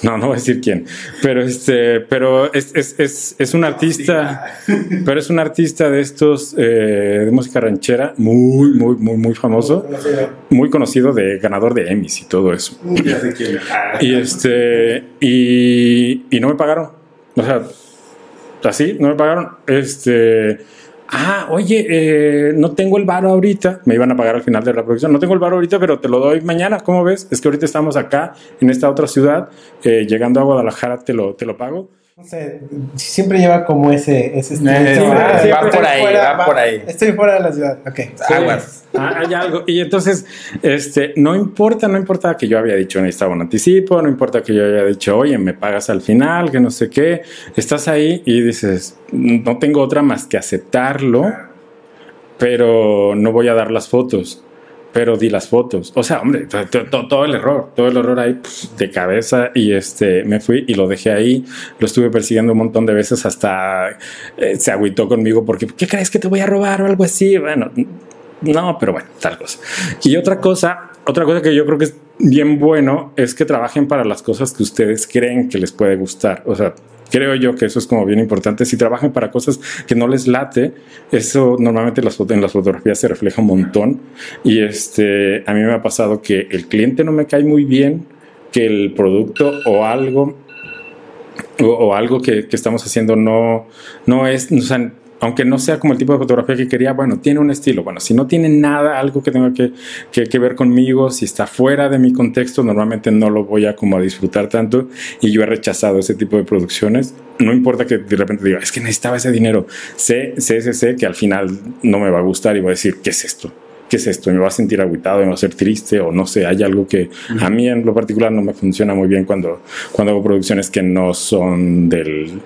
No, no voy a decir quién. Pero este, pero es, es, es, es un artista, pero es un artista de estos eh, de música ranchera muy, muy, muy, muy famoso, muy conocido de ganador de Emmys y todo eso. Y este, y, y no me pagaron. O sea, así, no me pagaron. Este, ah, oye, eh, no tengo el varo ahorita. Me iban a pagar al final de la producción. No tengo el varo ahorita, pero te lo doy mañana. ¿Cómo ves? Es que ahorita estamos acá, en esta otra ciudad. eh, llegando a Guadalajara, te lo, te lo pago. No sé, siempre lleva como ese, ese estilo. Eh, Siempre- va siempre por ahí, va por ahí. Estoy fuera de la ciudad. Ok. Aguas. Ah, hay algo. Y entonces, este, no importa, no importa que yo había dicho necesitaba un anticipo, no importa que yo haya dicho, oye, me pagas al final, que no sé qué. Estás ahí y dices, no tengo otra más que aceptarlo, pero no voy a dar las fotos. Pero di las fotos. O sea, hombre, to- to- to- todo el error, todo el error ahí pf, de cabeza. Y este, me fui y lo dejé ahí. Lo estuve persiguiendo un montón de veces hasta eh, se agüitó conmigo porque, ¿qué crees que te voy a robar o algo así? Bueno, no, pero bueno, tal cosa. Y otra cosa, otra cosa que yo creo que es bien bueno es que trabajen para las cosas que ustedes creen que les puede gustar. O sea, creo yo que eso es como bien importante. Si trabajan para cosas que no les late, eso normalmente en las fotografías se refleja un montón. Y este, a mí me ha pasado que el cliente no me cae muy bien, que el producto o algo o, algo que, estamos haciendo no, no es, o aunque no sea como el tipo de fotografía que quería, bueno, tiene un estilo. Bueno, si no tiene nada, algo que tenga que, que, que ver conmigo, si está fuera de mi contexto, normalmente no lo voy a como a disfrutar tanto y yo he rechazado ese tipo de producciones. No importa que de repente diga, es que necesitaba ese dinero. Sé, sé, sé, sé que al final no me va a gustar y voy a decir, ¿qué es esto? ¿Qué es esto? Me va a sentir agüitado, me va a ser triste o no sé, hay algo que a mí en lo particular no me funciona muy bien cuando, cuando hago producciones que no son del,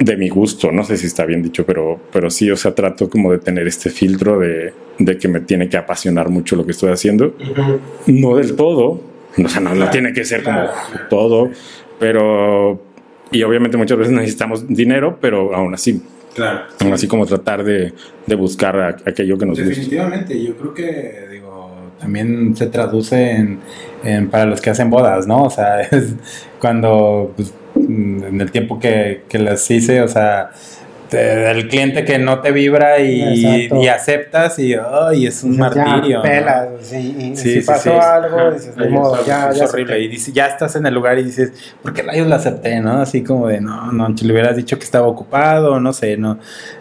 de mi gusto, no sé si está bien dicho, pero, pero sí, o sea, trato como de tener este filtro de, de que me tiene que apasionar mucho lo que estoy haciendo. No del todo, o sea, no, no tiene que ser como todo, pero... Y obviamente muchas veces necesitamos dinero, pero aún así, Claro. aún así como tratar de, de buscar a- aquello que nos gusta. Definitivamente, yo creo que, digo, también se traduce en, en para los que hacen bodas, ¿no? O sea, es cuando, pues, en el tiempo que, que las hice, o sea, te- el cliente que no te vibra y, aceptas y, ay, es un martirio. Ya, ¿no? pelas, sí, y Sí, si sí, pasó sí. algo, dices, de modo, es ya, es ya horrible. acepté. Y dices, ya estás en el lugar y dices, ¿por qué rayos lo acepté? ¿No? Así como de, no, no, si le hubieras dicho que estaba ocupado, no sé, no.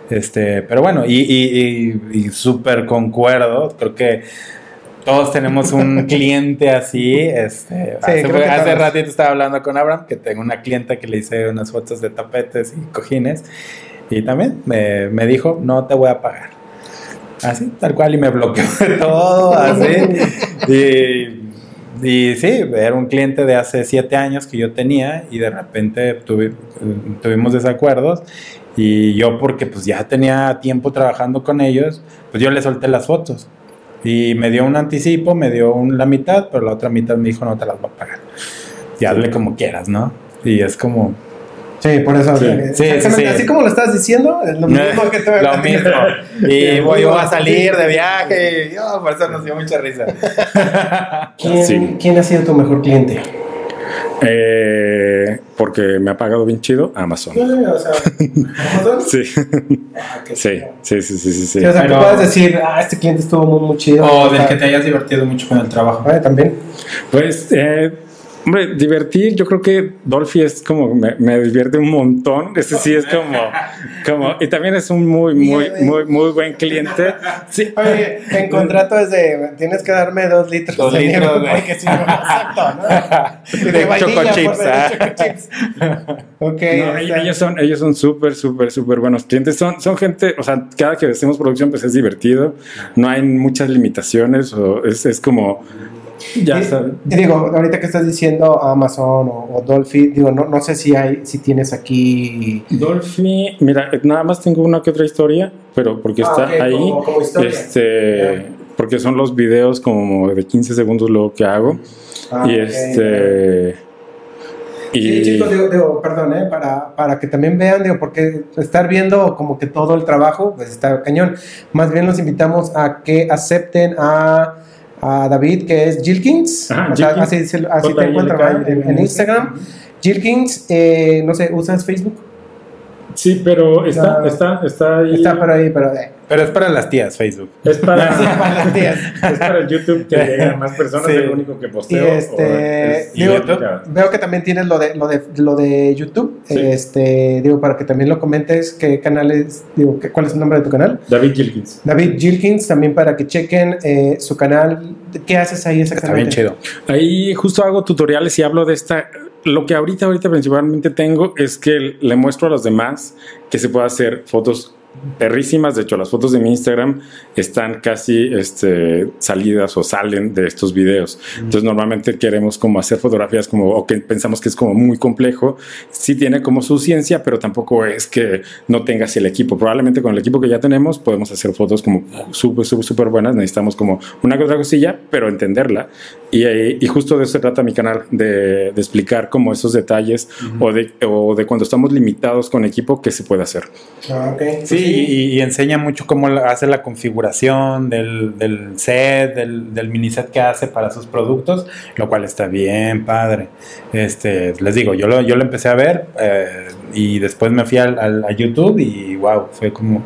Este, pero bueno, y, y, y, y súper concuerdo, creo que todos tenemos un cliente así. Este, hace, que hace todos. ratito estaba hablando con Abraham, que tengo una clienta que le hice unas fotos de tapetes y cojines, y también me, me dijo, no te voy a pagar. Así, tal cual, y me bloqueó de todo, así. Y, y sí, era un cliente de hace siete años que yo tenía y de repente tuvi- tuvimos desacuerdos y yo porque pues ya tenía tiempo trabajando con ellos, pues yo le solté las fotos y me dio un anticipo, me dio un- la mitad, pero la otra mitad me dijo no te las voy a pagar. Y hazle como quieras, ¿no? Y es como, Sí, por eso. Sí, sí, sí, sí. Así como lo estás diciendo, es lo mismo que te voy a lo mismo. Y voy yo a salir de viaje y oh, por eso nos dio mucha risa. ¿Quién, quién ha sido tu mejor cliente? Eh, porque me ha pagado bien chido Amazon. o sea, Amazon. Sí. sí, sí, sí, sí, sí, sí. Sí, o sea, que Pero- puedes decir, ah, este cliente estuvo muy, muy chido. O del sea, que te hayas divertido mucho con el trabajo. ah, también. Pues, eh, hombre, divertir, yo creo que Dolphy es como, me, me divierte un montón. Ese sí es como, como, y también es un muy, muy, muy, muy buen cliente. Sí, Oye, en contrato es de, tienes que darme dos litros Dos de litros, nieve güey. porque si no, acepto, ¿no? De vainilla, choco chips, ah. choco chips. Ok. No, está. ellos son, ellos son súper, súper, súper buenos clientes. Son, son gente, o sea, cada que hacemos producción, pues es divertido. No hay muchas limitaciones. O es, es como, ya. Y digo, ahorita que estás diciendo Amazon o, o Dolphy, digo, no, no sé si hay, si tienes aquí. Dolphy, mira, nada más tengo una que otra historia, pero porque Ah, está ahí. como- como. Este, Ya. porque son los videos como de 15 segundos luego que hago. Ah, y este. Y Sí, chicos, digo, digo, perdón, ¿eh? para, para que también vean, digo, porque estar viendo como que todo el trabajo, pues está cañón. Más bien los invitamos a que acepten a a David, que es Gilkins. Ajá, O sea, Gilkins. así, se- así te encuentran en, en. Instagram. Gilkins, eh, no sé, ¿usas Facebook? Sí, pero está, No. está, está ahí. Está por ahí, pero... eh, Pero es para las tías, Facebook. Es para, para las tías. es para el YouTube que llegan más personas, Sí. es lo único que Y posteo. este, es- y digo, YouTube. veo que también tienes lo de, lo de, lo de YouTube. Sí. Este, digo, para que también lo comentes, qué canales, digo, cuál es el nombre de tu canal. David Gilkins. David Gilkins, también para que chequen eh, su canal. ¿Qué haces ahí Está exactamente? bien chido. Ahí justo hago tutoriales y hablo de esta. Lo que ahorita, ahorita principalmente tengo es que le muestro a los demás que se puede hacer fotos perrísimas. De hecho, las fotos de mi Instagram están casi este, salidas o salen de estos videos. Entonces, normalmente queremos como hacer fotografías como, o que pensamos que es como muy complejo. Sí tiene como su ciencia, pero tampoco es que no tengas el equipo. Probablemente con el equipo que ya tenemos podemos hacer fotos como súper, súper, súper buenas. Necesitamos como una que otra cosilla, pero entenderla. Y, ahí- y justo de eso se trata mi canal, de, de explicar como esos detalles o, de, o de cuando estamos limitados con equipo, qué se puede hacer. Ah, ok. Sí, y, y enseña mucho cómo hace la configuración del, del set, del, del mini set que hace para sus productos, lo cual está bien padre. Este, les digo, yo lo, yo lo empecé a ver eh, y después me fui al, al- a YouTube y wow, fue como,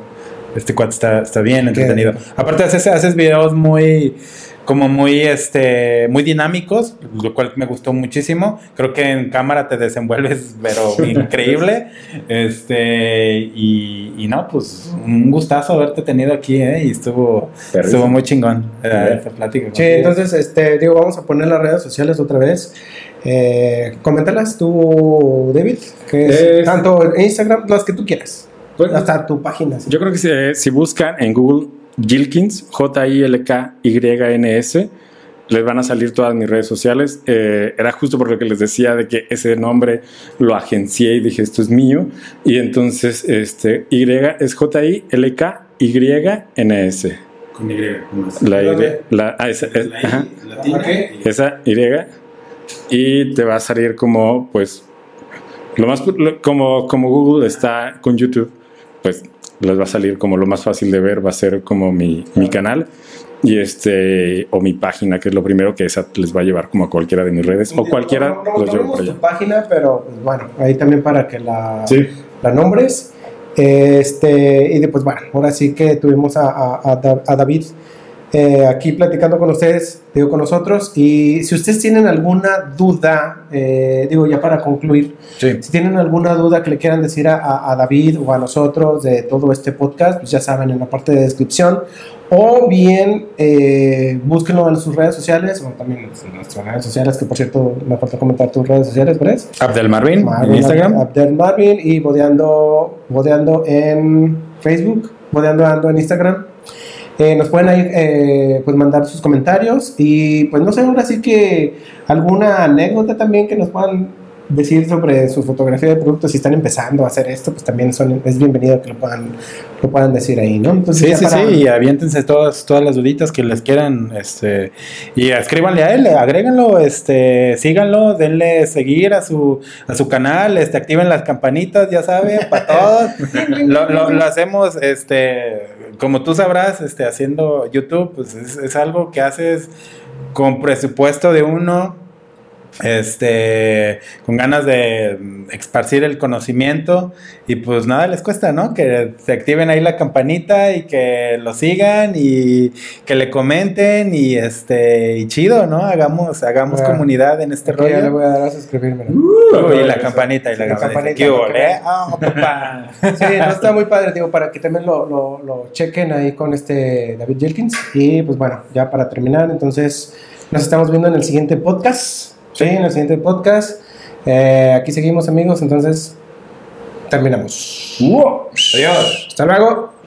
este cuate está, está bien entretenido. Aparte haces, haces videos muy como muy este muy dinámicos, lo cual me gustó muchísimo. Creo que en cámara te desenvuelves pero increíble. Este y, y no, pues un gustazo haberte tenido aquí, ¿eh? Y estuvo estuvo muy chingón eh, esta plática. Sí, entonces, este, digo, vamos a poner las redes sociales otra vez. Eh, coméntalas tú, David, que es, Es- tanto en Instagram, las que tú quieras, Pues, hasta tu página. sí. Yo creo que si, si buscan en Google Gilkins, J-I-L-K-Y-N-S, les van a salir todas mis redes sociales. Eh, era justo por lo que les decía de que ese nombre lo agencié y dije, esto es mío. Y entonces, este, Y es J-I-L-K-Y-N-S. con Y. La Y, la, ah, esa, es- ajá, y- esa Y. Y te va a salir como, pues, lo más, lo- como, como Google está con YouTube, pues les va a salir como lo más fácil de ver, va a ser como mi, mi canal y este, o mi página, que es lo primero que esa les va a llevar como a cualquiera de mis redes, o cualquiera No, no, no los llevo por tu allá. página, pero pues, bueno, ahí también para que la, Sí. la nombres. Este, y después, bueno, ahora sí que tuvimos a, a- a David eh, aquí platicando con ustedes, digo, con nosotros. Y si ustedes tienen alguna duda, eh, digo, ya para concluir, Sí. si tienen alguna duda que le quieran decir a, a- David o a nosotros de todo este podcast, pues ya saben en la parte de descripción. O bien eh, búsquenlo en sus redes sociales, o también en nuestras redes sociales, que por cierto me falta comentar tus redes sociales, ¿verdad? Abdel Marvin, en Marvin, Instagram. Abdel Marvin y bodeando, bodeando en Facebook, bodeando ando en Instagram. Eh, nos pueden ahí eh, pues mandar sus comentarios y pues no sé, ahora sí que alguna anécdota también que nos puedan decir sobre su fotografía de productos si están empezando a hacer esto, pues también son, es bienvenido que lo puedan, lo puedan decir ahí, ¿no? Entonces, Sí, sí, para- sí, y aviéntense todas, todas las duditas que les quieran, este, y escríbanle a él, agréganlo, este, síganlo, denle seguir a su, a su canal, este, activen las campanitas, ya saben, para todos. lo, lo- lo hacemos, este, como tú sabrás, este, haciendo YouTube, pues es, es algo que haces con presupuesto de uno, este, con ganas de esparcir el conocimiento y pues nada les cuesta, ¿no? Que se activen ahí la campanita y que lo sigan y que le comenten y este, y chido, ¿no? Hagamos, hagamos Bueno, comunidad en este Aquí ya le rollo. voy a dar a suscribirme. ¿no? Uy, y la campanita y la La campanita. campanita, ¿Qué hubo, para que eh? Ah. Sí, no está muy padre, digo, para que también lo, lo, lo chequen ahí con este David Jelkins. Y pues bueno, ya para terminar, entonces nos estamos viendo en el siguiente podcast. Sí, en el siguiente podcast. Eh, aquí seguimos, amigos, entonces terminamos. Adiós. Hasta luego.